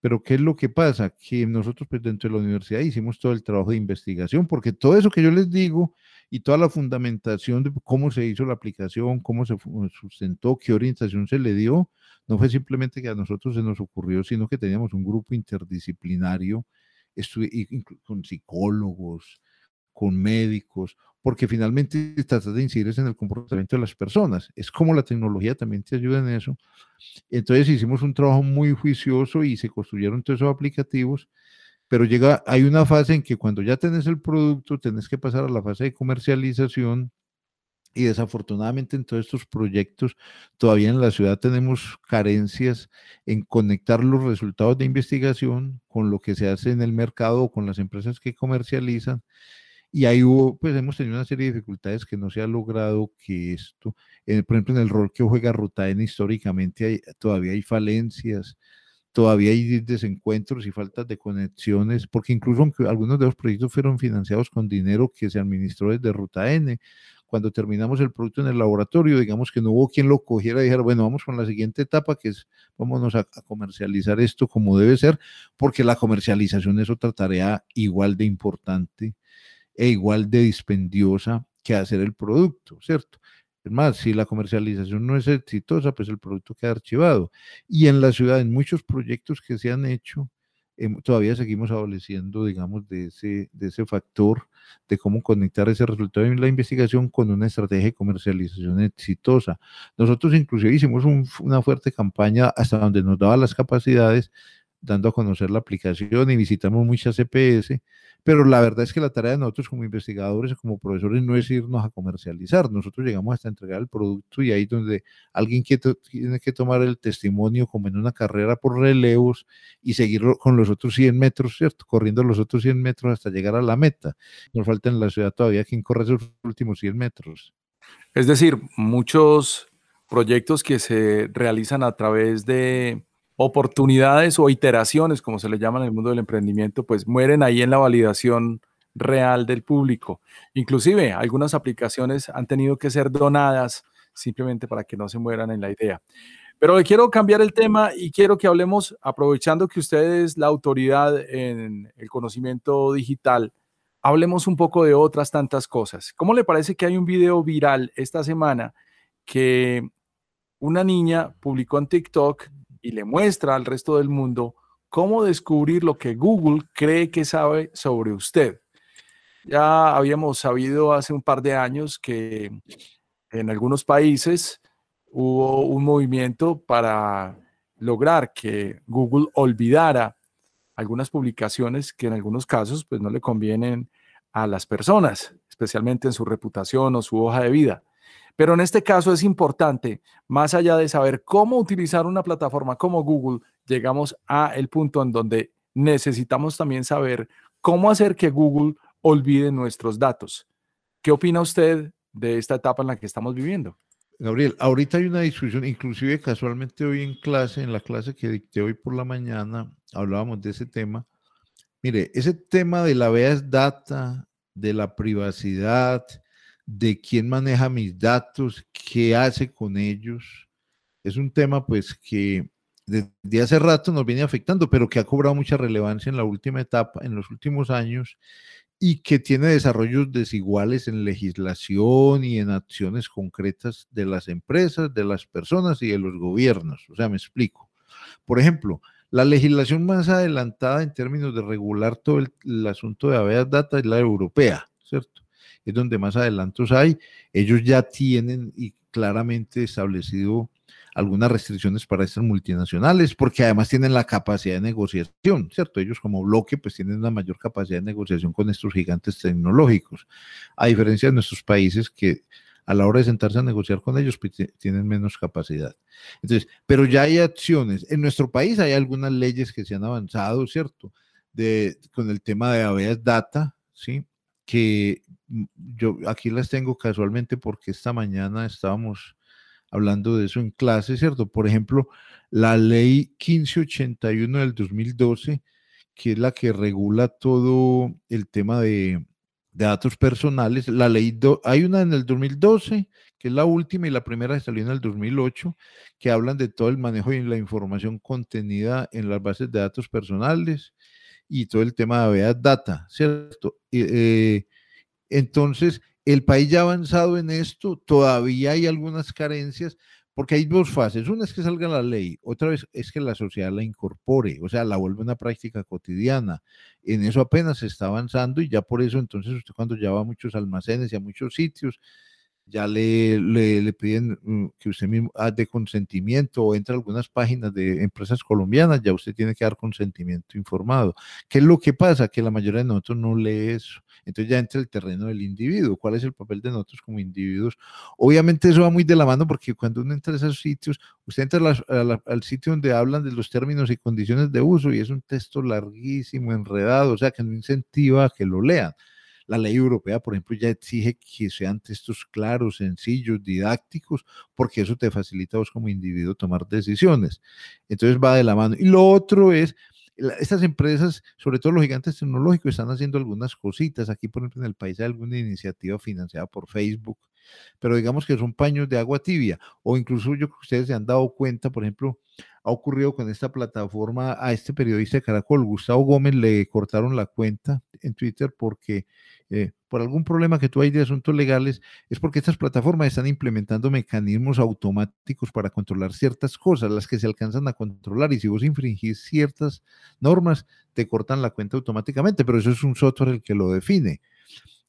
Pero ¿qué es lo que pasa? Que nosotros pues, dentro de la universidad hicimos todo el trabajo de investigación, porque todo eso que yo les digo y toda la fundamentación de cómo se hizo la aplicación, cómo se sustentó, qué orientación se le dio, no fue simplemente que a nosotros se nos ocurrió, sino que teníamos un grupo interdisciplinario con psicólogos, con médicos, porque finalmente tratas de incidir en el comportamiento de las personas. Es como la tecnología también te ayuda en eso. Entonces hicimos un trabajo muy juicioso y se construyeron todos esos aplicativos, pero llega, hay una fase en que cuando ya tenés el producto, tenés que pasar a la fase de comercialización Y desafortunadamente en todos estos proyectos todavía en la ciudad tenemos carencias en conectar los resultados de investigación con lo que se hace en el mercado o con las empresas que comercializan. Y ahí hubo, pues hemos tenido una serie de dificultades que no se ha logrado que esto, eh, por ejemplo, en el rol que juega Rutaen históricamente todavía hay falencias, todavía hay desencuentros y faltas de conexiones, porque incluso aunque algunos de los proyectos fueron financiados con dinero que se administró desde Ruta N, cuando terminamos el producto en el laboratorio, digamos que no hubo quien lo cogiera y dijera, bueno, vamos con la siguiente etapa, que es, vámonos a, a, comercializar esto como debe ser, porque la comercialización es otra tarea igual de importante e igual de dispendiosa que hacer el producto, ¿cierto? Es más, si la comercialización no es exitosa, pues el producto queda archivado. Y en la ciudad, en muchos proyectos que se han hecho, todavía seguimos adoleciendo, digamos, de ese, de ese factor de cómo conectar ese resultado de la investigación con una estrategia de comercialización exitosa. Nosotros inclusive hicimos una fuerte campaña hasta donde nos daba las capacidades, dando a conocer la aplicación y visitamos muchas CPS, pero la verdad es que la tarea de nosotros como investigadores, como profesores, no es irnos a comercializar. Nosotros llegamos hasta entregar el producto y ahí donde alguien que tiene que tomar el testimonio como en una carrera por relevos y seguirlo con los otros 100 metros, ¿cierto? Corriendo los otros 100 metros hasta llegar a la meta. Nos falta en la ciudad todavía quien corre esos últimos 100 metros. Es decir, muchos proyectos que se realizan a través de oportunidades o iteraciones, como se le llama en el mundo del emprendimiento, pues mueren ahí en la validación real del público. Inclusive algunas aplicaciones han tenido que ser donadas simplemente para que no se mueran en la idea. Pero quiero cambiar el tema y quiero que hablemos, aprovechando que usted es la autoridad en el conocimiento digital, hablemos un poco de otras tantas cosas. ¿Cómo le parece que hay un video viral esta semana que una niña publicó en TikTok y le muestra al resto del mundo cómo descubrir lo que Google cree que sabe sobre usted. Ya habíamos sabido hace un par de años que en algunos países hubo un movimiento para lograr que Google olvidara algunas publicaciones que en algunos casos pues no le convienen a las personas, especialmente en su reputación o su hoja de vida. Pero en este caso es importante, más allá de saber cómo utilizar una plataforma como Google, llegamos a el punto en donde necesitamos también saber cómo hacer que Google olvide nuestros datos. ¿Qué opina usted de esta etapa en la que estamos viviendo? Gabriel, ahorita hay una discusión, inclusive casualmente hoy en clase, en la clase que dicté hoy por la mañana, hablábamos de ese tema. Mire, ese tema de la veas data, de la privacidad, de quién maneja mis datos, qué hace con ellos. Es un tema pues que desde hace rato nos viene afectando, pero que ha cobrado mucha relevancia en la última etapa, en los últimos años, y que tiene desarrollos desiguales en legislación y en acciones concretas de las empresas, de las personas y de los gobiernos. O sea, me explico. Por ejemplo, la legislación más adelantada en términos de regular todo el, asunto de habeas data es la europea, ¿cierto? Es donde más adelantos hay. Ellos ya tienen y claramente establecido algunas restricciones para estas multinacionales, porque además tienen la capacidad de negociación, ¿cierto? Ellos como bloque pues tienen una mayor capacidad de negociación con estos gigantes tecnológicos, a diferencia de nuestros países que a la hora de sentarse a negociar con ellos pues, tienen menos capacidad. Entonces, pero ya hay acciones. En nuestro país hay algunas leyes que se han avanzado, ¿cierto? De, con el tema de habeas data, ¿sí? que yo aquí las tengo casualmente porque esta mañana estábamos hablando de eso en clase, ¿cierto? Por ejemplo, la ley 1581 del 2012, que es la que regula todo el tema de, datos personales. La ley, hay una en el 2012, que es la última, y la primera que salió en el 2008, que hablan de todo el manejo y la información contenida en las bases de datos personales y todo el tema de habeas data, ¿cierto? Eh, entonces, el país ya ha avanzado en esto, todavía hay algunas carencias, porque hay dos fases. Una es que salga la ley, otra vez es que la sociedad la incorpore, o sea, la vuelve una práctica cotidiana. En eso apenas se está avanzando y ya por eso entonces usted cuando ya va a muchos almacenes y a muchos sitios, ya le, le, piden mm, que usted mismo de consentimiento o entre algunas páginas de empresas colombianas, ya usted tiene que dar consentimiento informado. ¿Qué es lo que pasa? Que la mayoría de nosotros no lee eso. Entonces ya entra el terreno del individuo. ¿Cuál es el papel de nosotros como individuos? Obviamente eso va muy de la mano porque cuando uno entra a esos sitios, usted entra al sitio donde hablan de los términos y condiciones de uso y es un texto larguísimo, enredado, o sea que no incentiva a que lo lean. La ley europea, por ejemplo, ya exige que sean textos claros, sencillos, didácticos, porque eso te facilita a vos como individuo tomar decisiones. Entonces va de la mano. Y lo otro es estas empresas, sobre todo los gigantes tecnológicos, están haciendo algunas cositas. Aquí, por ejemplo, en el país hay alguna iniciativa financiada por Facebook, pero digamos que son paños de agua tibia. O incluso yo creo que ustedes se han dado cuenta, por ejemplo, ha ocurrido con esta plataforma a este periodista de Caracol, Gustavo Gómez, le cortaron la cuenta en Twitter porque eh, por algún problema que tú hay de asuntos legales, es porque estas plataformas están implementando mecanismos automáticos para controlar ciertas cosas, las que se alcanzan a controlar, y si vos infringís ciertas normas, te cortan la cuenta automáticamente, pero eso es un software el que lo define.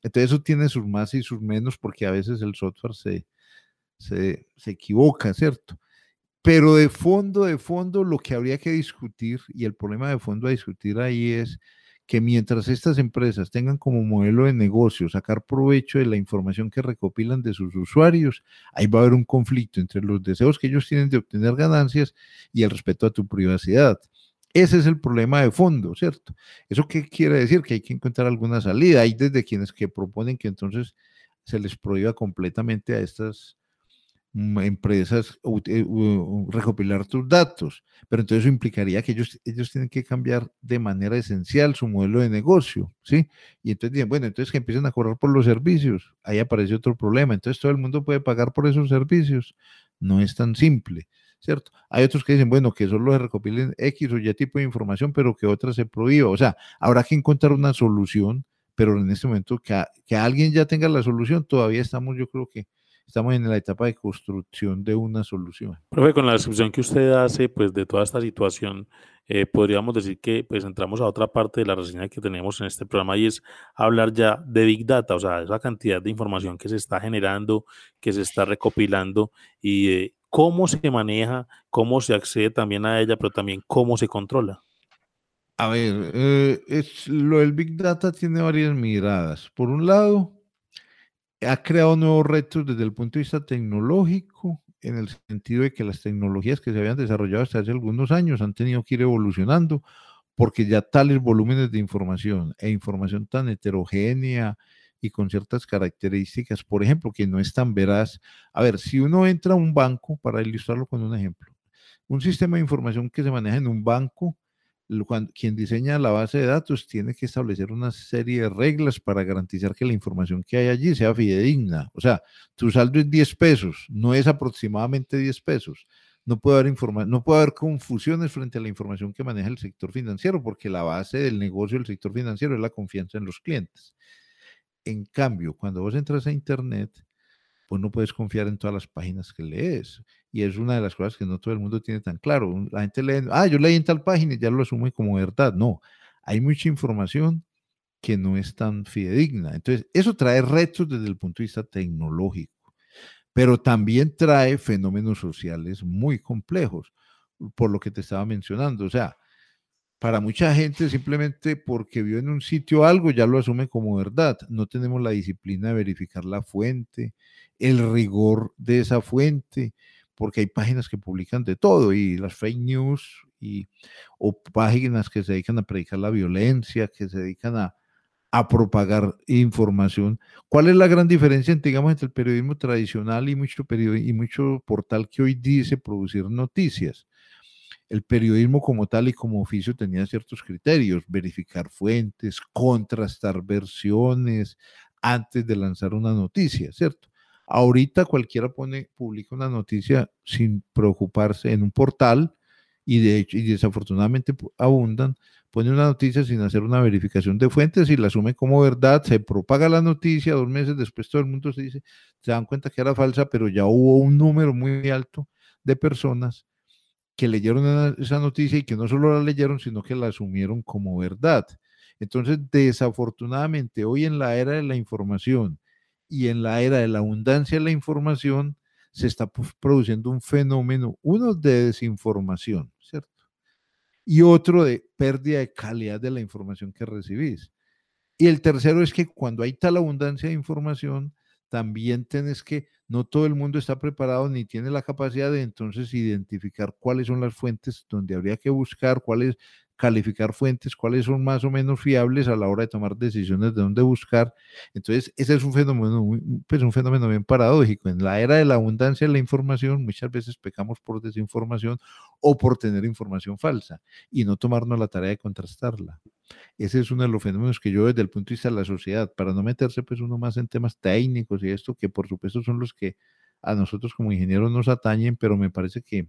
Entonces eso tiene sus más y sus menos porque a veces el software se, se, se equivoca, ¿cierto? Pero de fondo, de fondo, lo que habría que discutir, y el problema de fondo a discutir ahí es que mientras estas empresas tengan como modelo de negocio sacar provecho de la información que recopilan de sus usuarios, ahí va a haber un conflicto entre los deseos que ellos tienen de obtener ganancias y el respeto a tu privacidad. Ese es el problema de fondo, ¿cierto? ¿Eso qué quiere decir? Que hay que encontrar alguna salida. Hay desde quienes que proponen que entonces se les prohíba completamente a estas Mm, empresas eh, recopilar tus datos, pero entonces eso implicaría que ellos, ellos tienen que cambiar de manera esencial su modelo de negocio, ¿sí? Y entonces dicen, bueno, entonces que empiecen a cobrar por los servicios, ahí aparece otro problema, entonces todo el mundo puede pagar por esos servicios, no es tan simple, ¿cierto? Hay otros que dicen, bueno, que solo se recopilen X o Y tipo de información, pero que otra se prohíba, o sea, habrá que encontrar una solución, pero en este momento que, que alguien ya tenga la solución, todavía estamos, yo creo que estamos en la etapa de construcción de una solución. Profe, con la descripción que usted hace pues, de toda esta situación, eh, podríamos decir que pues, entramos a otra parte de la reseña que tenemos en este programa y es hablar ya de Big Data, o sea, esa cantidad de información que se está generando, que se está recopilando y cómo se maneja, cómo se accede también a ella, pero también cómo se controla. A ver, eh, es, lo del Big Data tiene varias miradas. Por un lado, ha creado nuevos retos desde el punto de vista tecnológico, en el sentido de que las tecnologías que se habían desarrollado hasta hace algunos años han tenido que ir evolucionando, porque ya tales volúmenes de información e información tan heterogénea y con ciertas características, por ejemplo, que no es tan veraz. A ver, si uno entra a un banco, para ilustrarlo con un ejemplo, un sistema de información que se maneja en un banco quien diseña la base de datos tiene que establecer una serie de reglas para garantizar que la información que hay allí sea fidedigna. O sea, tu saldo es 10 pesos, no es aproximadamente 10 pesos. No puede, haber no puede haber confusiones frente a la información que maneja el sector financiero, porque la base del negocio del sector financiero es la confianza en los clientes. En cambio, cuando vos entras a Internet, pues no puedes confiar en todas las páginas que lees. Y es una de las cosas que no todo el mundo tiene tan claro. La gente lee, ah, yo leí en tal página y ya lo asume como verdad. No, hay mucha información que no es tan fidedigna. Entonces, eso trae retos desde el punto de vista tecnológico, pero también trae fenómenos sociales muy complejos, por lo que te estaba mencionando. O sea, para mucha gente simplemente porque vio en un sitio algo ya lo asume como verdad. No tenemos la disciplina de verificar la fuente, el rigor de esa fuente, porque hay páginas que publican de todo y las fake news y, o páginas que se dedican a predicar la violencia, que se dedican a, a propagar información. ¿Cuál es la gran diferencia digamos, entre el periodismo tradicional y mucho, y mucho portal que hoy dice producir noticias? El periodismo como tal y como oficio tenía ciertos criterios, verificar fuentes, contrastar versiones antes de lanzar una noticia, ¿cierto? Ahorita cualquiera pone, publica una noticia sin preocuparse en un portal y de hecho, y desafortunadamente abundan, pone una noticia sin hacer una verificación de fuentes y la asume como verdad, se propaga la noticia, dos meses después todo el mundo se dice, se dan cuenta que era falsa, pero ya hubo un número muy alto de personas que leyeron esa noticia y que no solo la leyeron, sino que la asumieron como verdad. Entonces, desafortunadamente, hoy en la era de la información, y en la era de la abundancia de la información se está produciendo un fenómeno, uno de desinformación, ¿cierto? Y otro de pérdida de calidad de la información que recibís. Y el tercero es que cuando hay tal abundancia de información, también tienes que, no todo el mundo está preparado ni tiene la capacidad de entonces identificar cuáles son las fuentes donde habría que buscar, cuáles calificar fuentes, cuáles son más o menos fiables a la hora de tomar decisiones de dónde buscar. Entonces, ese es un fenómeno, pues un fenómeno bien paradójico. En la era de la abundancia de la información, muchas veces pecamos por desinformación o por tener información falsa y no tomarnos la tarea de contrastarla. Ese es uno de los fenómenos que yo desde el punto de vista de la sociedad, para no meterse pues uno más en temas técnicos y esto, que por supuesto son los que a nosotros como ingenieros nos atañen, pero me parece que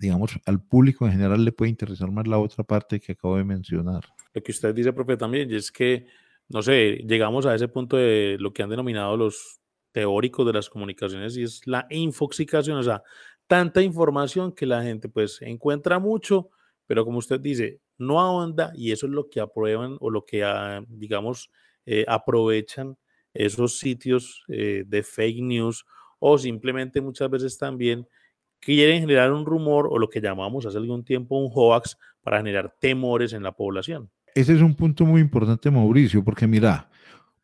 digamos, al público en general le puede interesar más la otra parte que acabo de mencionar. Lo que usted dice, profe, también, es que, no sé, llegamos a ese punto de lo que han denominado los teóricos de las comunicaciones y es la infoxicación, o sea, tanta información que la gente pues encuentra mucho, pero como usted dice, no ahonda y eso es lo que aprueban o lo que, ah, digamos, eh, aprovechan esos sitios eh, de fake news o simplemente muchas veces también quieren generar un rumor o lo que llamamos hace algún tiempo un hoax para generar temores en la población. Ese es un punto muy importante, Mauricio, porque mira,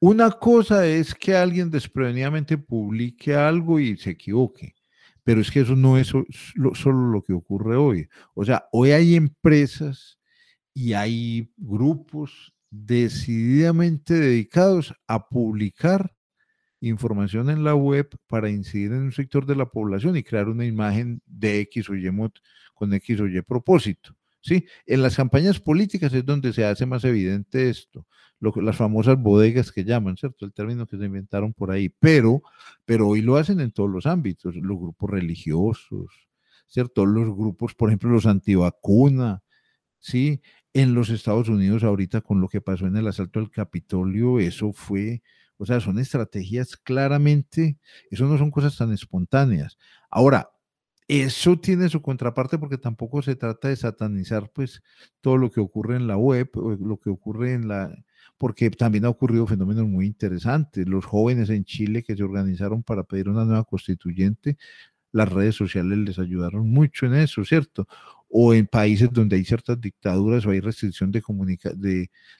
una cosa es que alguien desprevenidamente publique algo y se equivoque, pero es que eso no es solo lo que ocurre hoy. O sea, hoy hay empresas y hay grupos decididamente dedicados a publicar información en la web para incidir en un sector de la población y crear una imagen de X o Y con X o Y propósito. ¿sí? En las campañas políticas es donde se hace más evidente esto, las famosas bodegas que llaman, ¿cierto? El término que se inventaron por ahí, pero, pero hoy lo hacen en todos los ámbitos, los grupos religiosos, ¿cierto? Los grupos, por ejemplo, los antivacuna, ¿sí? En los Estados Unidos ahorita con lo que pasó en el asalto al Capitolio, eso fue o sea, son estrategias claramente, eso no son cosas tan espontáneas. Ahora, eso tiene su contraparte porque tampoco se trata de satanizar pues todo lo que ocurre en la web, lo que ocurre en la, porque también ha ocurrido fenómenos muy interesantes. Los jóvenes en Chile que se organizaron para pedir una nueva constituyente, las redes sociales les ayudaron mucho en eso, ¿cierto? O en países donde hay ciertas dictaduras o hay restricción de comunicación.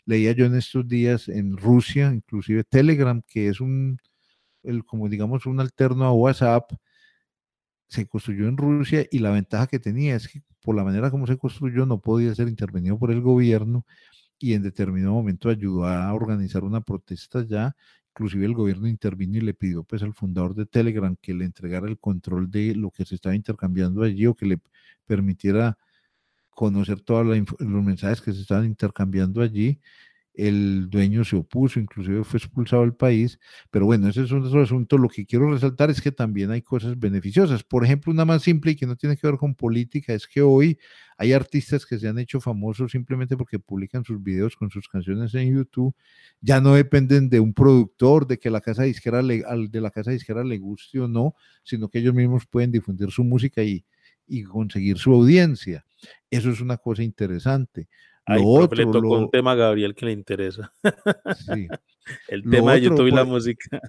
Leía yo en estos días en Rusia, inclusive Telegram, que es un, el, como digamos, un alterno a WhatsApp, se construyó en Rusia y la ventaja que tenía es que por la manera como se construyó no podía ser intervenido por el gobierno y en determinado momento ayudó a organizar una protesta ya. Inclusive el gobierno intervino y le pidió pues al fundador de Telegram que le entregara el control de lo que se estaba intercambiando allí o que le permitiera conocer todos los mensajes que se estaban intercambiando allí. El dueño se opuso, inclusive fue expulsado del país, pero bueno, ese es otro asunto. Lo que quiero resaltar es que también hay cosas beneficiosas. Por ejemplo, una más simple y que no tiene que ver con política es que hoy hay artistas que se han hecho famosos simplemente porque publican sus videos con sus canciones en YouTube. Ya no dependen de un productor, de que la casa disquera le, de la casa disquera le guste o no, sino que ellos mismos pueden difundir su música y, y conseguir su audiencia. Eso es una cosa interesante. Lo otro, le tocó un tema a Gabriel que le interesa. Sí. El tema de YouTube y la música.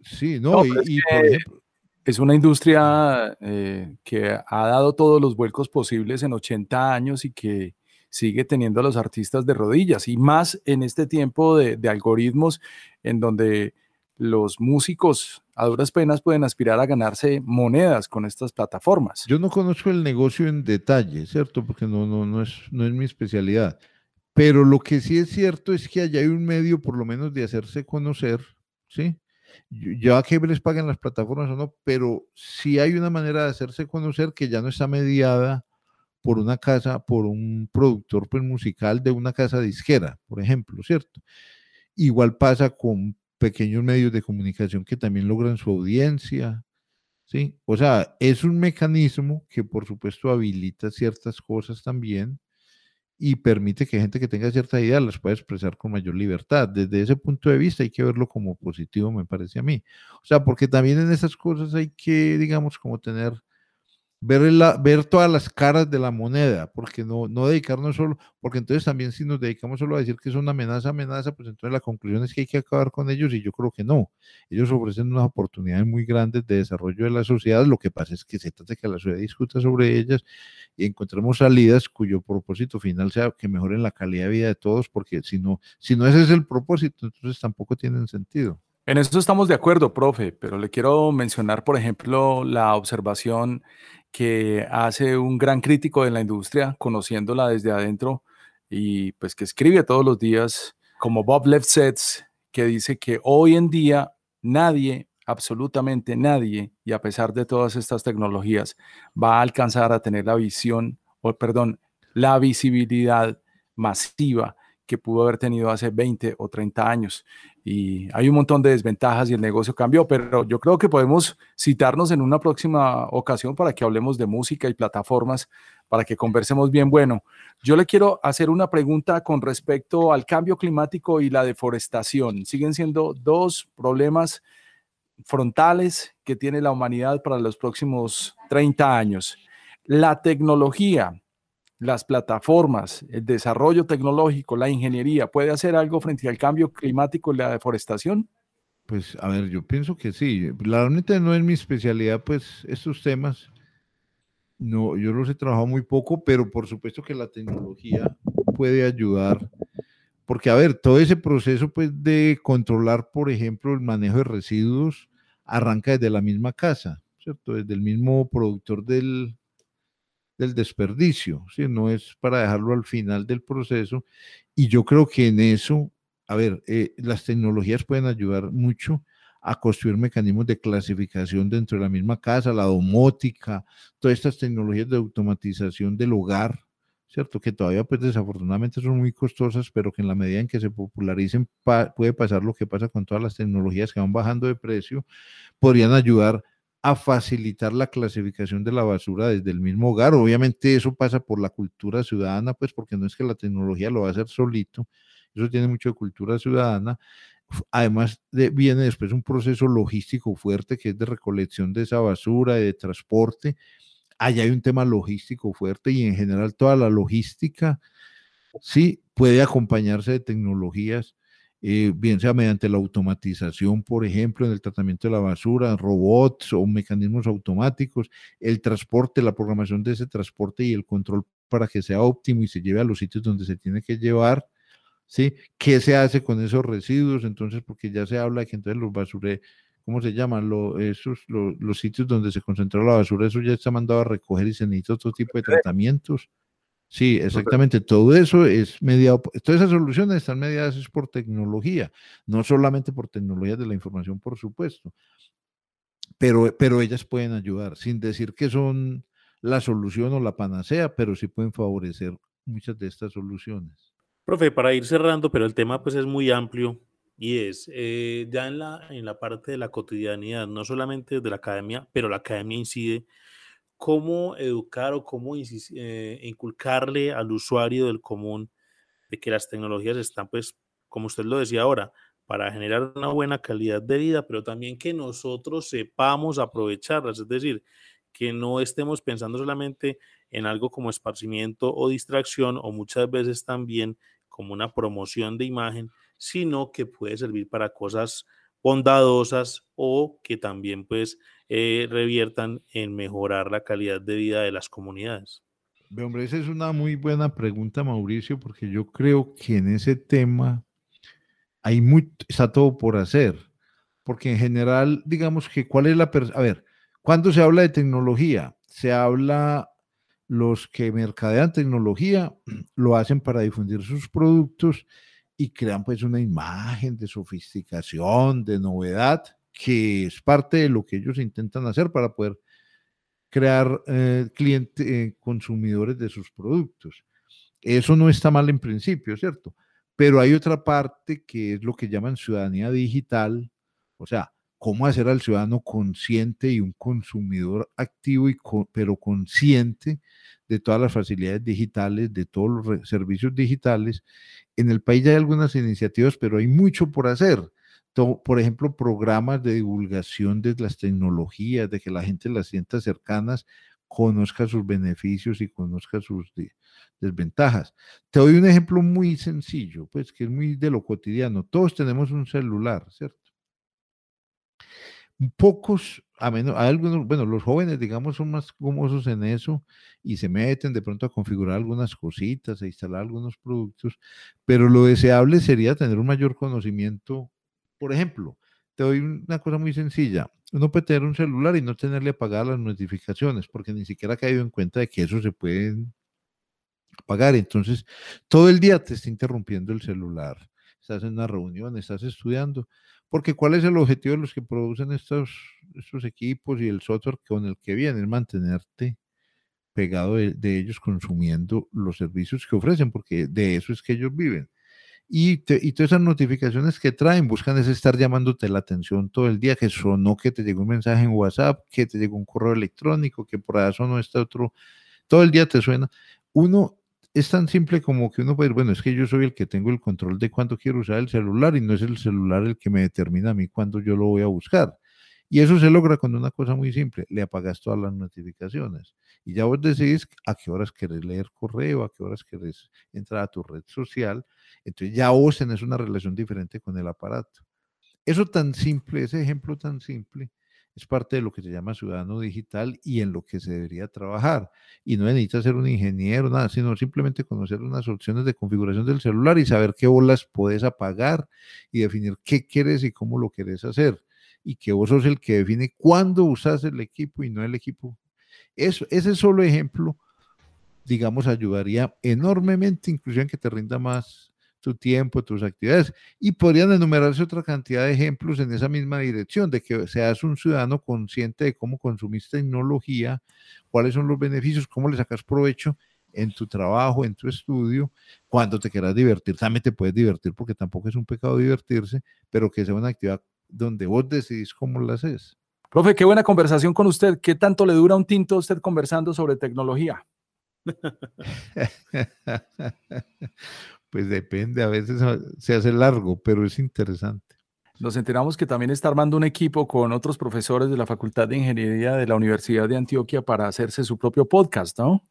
Sí, no, y, por ejemplo, es una industria eh, que ha dado todos los vuelcos posibles en 80 años y que sigue teniendo a los artistas de rodillas y más en este tiempo de, de algoritmos en donde los músicos a duras penas pueden aspirar a ganarse monedas con estas plataformas. Yo no conozco el negocio en detalle, ¿cierto? Porque no, no, no, es, no es mi especialidad. Pero lo que sí es cierto es que allá hay un medio, por lo menos, de hacerse conocer, ¿sí? Ya que les paguen las plataformas o no, pero sí hay una manera de hacerse conocer que ya no está mediada por una casa, por un productor pues, musical de una casa disquera, por ejemplo, ¿cierto? Igual pasa con pequeños medios de comunicación que también logran su audiencia, ¿sí? O sea, es un mecanismo que por supuesto habilita ciertas cosas también y permite que gente que tenga cierta idea las pueda expresar con mayor libertad. Desde ese punto de vista hay que verlo como positivo, me parece a mí. O sea, porque también en esas cosas hay que, digamos, como tener ver, la, ver todas las caras de la moneda, porque no, no dedicarnos solo, porque entonces también si nos dedicamos solo a decir que es una amenaza, amenaza, pues entonces la conclusión es que hay que acabar con ellos y yo creo que no. Ellos ofrecen unas oportunidades muy grandes de desarrollo de la sociedad, lo que pasa es que se trata de que la sociedad discuta sobre ellas y encontremos salidas cuyo propósito final sea que mejoren la calidad de vida de todos, porque si no, si no ese es el propósito, entonces tampoco tienen sentido. En eso estamos de acuerdo, profe, pero le quiero mencionar, por ejemplo, la observación que hace un gran crítico de la industria, conociéndola desde adentro y pues que escribe todos los días, como Bob Lefsetz, que dice que hoy en día nadie, absolutamente nadie, y a pesar de todas estas tecnologías, va a alcanzar a tener la visión, o perdón, la visibilidad masiva que pudo haber tenido hace 20 o 30 años. Y hay un montón de desventajas y el negocio cambió, pero yo creo que podemos citarnos en una próxima ocasión para que hablemos de música y plataformas, para que conversemos bien. Bueno, yo le quiero hacer una pregunta con respecto al cambio climático y la deforestación. Siguen siendo dos problemas frontales que tiene la humanidad para los próximos 30 años. La tecnología las plataformas, el desarrollo tecnológico, la ingeniería, ¿puede hacer algo frente al cambio climático y la deforestación? Pues a ver, yo pienso que sí. Realmente no es mi especialidad, pues estos temas. No, yo los he trabajado muy poco, pero por supuesto que la tecnología puede ayudar. Porque, a ver, todo ese proceso pues, de controlar, por ejemplo, el manejo de residuos arranca desde la misma casa, ¿cierto? Desde el mismo productor del, desperdicio, ¿sí? no es para dejarlo al final del proceso. Y yo creo que en eso, a ver, eh, las tecnologías pueden ayudar mucho a construir mecanismos de clasificación dentro de la misma casa, la domótica, todas estas tecnologías de automatización del hogar, ¿cierto? Que todavía pues desafortunadamente son muy costosas, pero que en la medida en que se popularicen puede pasar lo que pasa con todas las tecnologías que van bajando de precio, podrían ayudar a facilitar la clasificación de la basura desde el mismo hogar. Obviamente eso pasa por la cultura ciudadana, pues porque no es que la tecnología lo va a hacer solito, eso tiene mucho de cultura ciudadana. Además viene después un proceso logístico fuerte que es de recolección de esa basura, de transporte. Allá hay un tema logístico fuerte y en general toda la logística, sí, puede acompañarse de tecnologías eh, bien sea mediante la automatización, por ejemplo, en el tratamiento de la basura, robots o mecanismos automáticos, el transporte, la programación de ese transporte y el control para que sea óptimo y se lleve a los sitios donde se tiene que llevar, ¿sí? ¿Qué se hace con esos residuos? Entonces, porque ya se habla de que entonces los basure, ¿cómo se llaman? esos, los sitios donde se concentró la basura, eso ya está mandado a recoger y se necesita otro tipo de tratamientos. Sí, exactamente. Todo eso es mediado, todas esas soluciones están mediadas por tecnología, no solamente por tecnologías de la información, por supuesto, pero, pero ellas pueden ayudar, sin decir que son la solución o la panacea, pero sí pueden favorecer muchas de estas soluciones. Profe, para ir cerrando, pero el tema pues es muy amplio y es eh, ya en la, en la parte de la cotidianidad, no solamente de la academia, pero la academia incide cómo educar o cómo eh, inculcarle al usuario del común de que las tecnologías están, pues, como usted lo decía ahora, para generar una buena calidad de vida, pero también que nosotros sepamos aprovecharlas, es decir, que no estemos pensando solamente en algo como esparcimiento o distracción o muchas veces también como una promoción de imagen, sino que puede servir para cosas bondadosas o que también pues eh, reviertan en mejorar la calidad de vida de las comunidades? Hombre, esa es una muy buena pregunta, Mauricio, porque yo creo que en ese tema hay muy, está todo por hacer. Porque en general, digamos que cuál es la... A ver, cuando se habla de tecnología, se habla los que mercadean tecnología, lo hacen para difundir sus productos y crean pues una imagen de sofisticación, de novedad, que es parte de lo que ellos intentan hacer para poder crear eh, clientes, eh, consumidores de sus productos. Eso no está mal en principio, ¿cierto? Pero hay otra parte que es lo que llaman ciudadanía digital, o sea, cómo hacer al ciudadano consciente y un consumidor activo, y pero consciente de todas las facilidades digitales, de todos los servicios digitales. En el país ya hay algunas iniciativas, pero hay mucho por hacer por ejemplo, programas de divulgación de las tecnologías, de que la gente las sienta cercanas, conozca sus beneficios y conozca sus desventajas. Te doy un ejemplo muy sencillo, pues que es muy de lo cotidiano. Todos tenemos un celular, ¿cierto? Pocos, a menos, algunos, bueno, los jóvenes, digamos, son más gomosos en eso y se meten de pronto a configurar algunas cositas, a instalar algunos productos, pero lo deseable sería tener un mayor conocimiento. Por ejemplo, te doy una cosa muy sencilla. Uno puede tener un celular y no tenerle apagadas las notificaciones, porque ni siquiera ha caído en cuenta de que eso se puede apagar. Entonces, todo el día te está interrumpiendo el celular. Estás en una reunión, estás estudiando. Porque ¿cuál es el objetivo de los que producen estos, estos equipos y el software con el que vienen? Mantenerte pegado de ellos consumiendo los servicios que ofrecen, porque de eso es que ellos viven. Y, todas esas notificaciones que traen buscan es estar llamándote la atención todo el día, que sonó que te llegó un mensaje en WhatsApp, que te llegó un correo electrónico, que por ahí sonó este otro, todo el día te suena. Uno es tan simple como que uno puede decir, bueno, es que yo soy el que tengo el control de cuándo quiero usar el celular y no es el celular el que me determina a mí cuándo yo lo voy a buscar. Y eso se logra con una cosa muy simple, le apagas todas las notificaciones y ya vos decidís a qué horas querés leer correo, a qué horas querés entrar a tu red social, entonces ya vos tenés una relación diferente con el aparato. Eso tan simple, ese ejemplo tan simple, es parte de lo que se llama ciudadano digital y en lo que se debería trabajar. Y no necesita ser un ingeniero, nada, sino simplemente conocer unas opciones de configuración del celular y saber qué bolas puedes apagar y definir qué quieres y cómo lo quieres hacer y que vos sos el que define cuándo usas el equipo y no el equipo. Eso, ese solo ejemplo, digamos, ayudaría enormemente, incluso en que te rinda más tu tiempo, tus actividades. Y podrían enumerarse otra cantidad de ejemplos en esa misma dirección, de que seas un ciudadano consciente de cómo consumís tecnología, cuáles son los beneficios, cómo le sacas provecho en tu trabajo, en tu estudio, cuando te quieras divertir. También te puedes divertir porque tampoco es un pecado divertirse, pero que sea una actividad donde vos decidís cómo lo haces. Profe, qué buena conversación con usted. ¿Qué tanto le dura un tinto a usted conversando sobre tecnología? pues depende, a veces se hace largo, pero es interesante. Nos enteramos que también está armando un equipo con otros profesores de la Facultad de Ingeniería de la Universidad de Antioquia para hacerse su propio podcast, ¿no?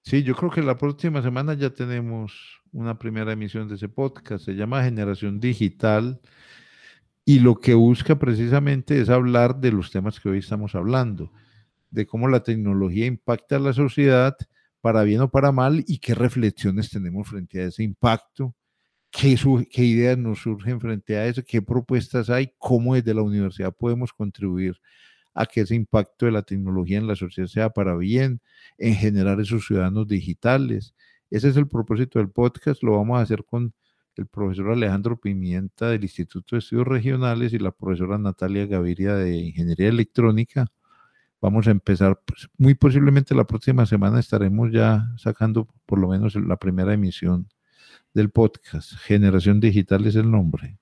Sí, yo creo que la próxima semana ya tenemos una primera emisión de ese podcast. Se llama Generación Digital y lo que busca precisamente es hablar de los temas que hoy estamos hablando, de cómo la tecnología impacta a la sociedad para bien o para mal y qué reflexiones tenemos frente a ese impacto, qué, qué ideas nos surgen frente a eso, qué propuestas hay, cómo desde la universidad podemos contribuir a que ese impacto de la tecnología en la sociedad sea para bien, en generar esos ciudadanos digitales. Ese es el propósito del podcast, lo vamos a hacer con el profesor Alejandro Pimienta del Instituto de Estudios Regionales y la profesora Natalia Gaviria de Ingeniería Electrónica. Vamos a empezar, pues, muy posiblemente la próxima semana estaremos ya sacando por lo menos la primera emisión del podcast. Generación Digital es el nombre.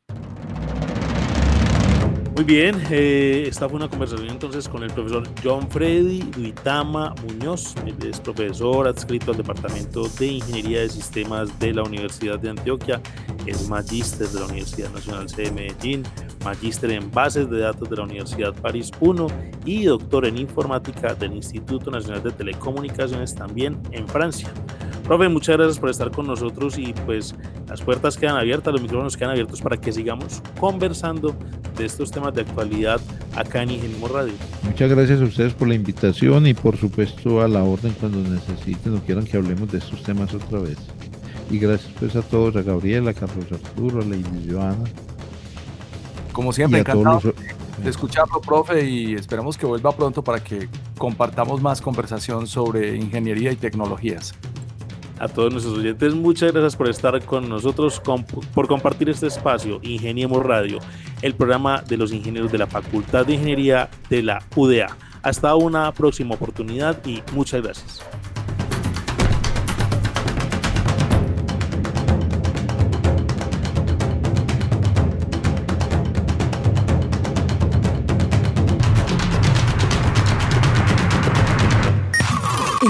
Muy bien, eh, esta fue una conversación entonces con el profesor John Freddy Duitama Muñoz. Él es profesor adscrito al Departamento de Ingeniería de Sistemas de la Universidad de Antioquia, es magíster de la Universidad Nacional C de Medellín, magíster en bases de datos de la Universidad París I y doctor en informática del Instituto Nacional de Telecomunicaciones también en Francia. Profe, muchas gracias por estar con nosotros y pues las puertas quedan abiertas, los micrófonos quedan abiertos para que sigamos conversando de estos temas de actualidad acá en Ingenimo Radio. Muchas gracias a ustedes por la invitación y por supuesto a la orden cuando necesiten o quieran que hablemos de estos temas otra vez. Y gracias pues a todos, a Gabriela, a Carlos Arturo, a Lady Joana. Como siempre, encantado de escucharlo, profe, y esperamos que vuelva pronto para que compartamos más conversación sobre ingeniería y tecnologías a todos nuestros oyentes. Muchas gracias por estar con nosotros, por compartir este espacio, Ingeniemos Radio, el programa de los ingenieros de la Facultad de Ingeniería de la UDA. Hasta una próxima oportunidad y muchas gracias.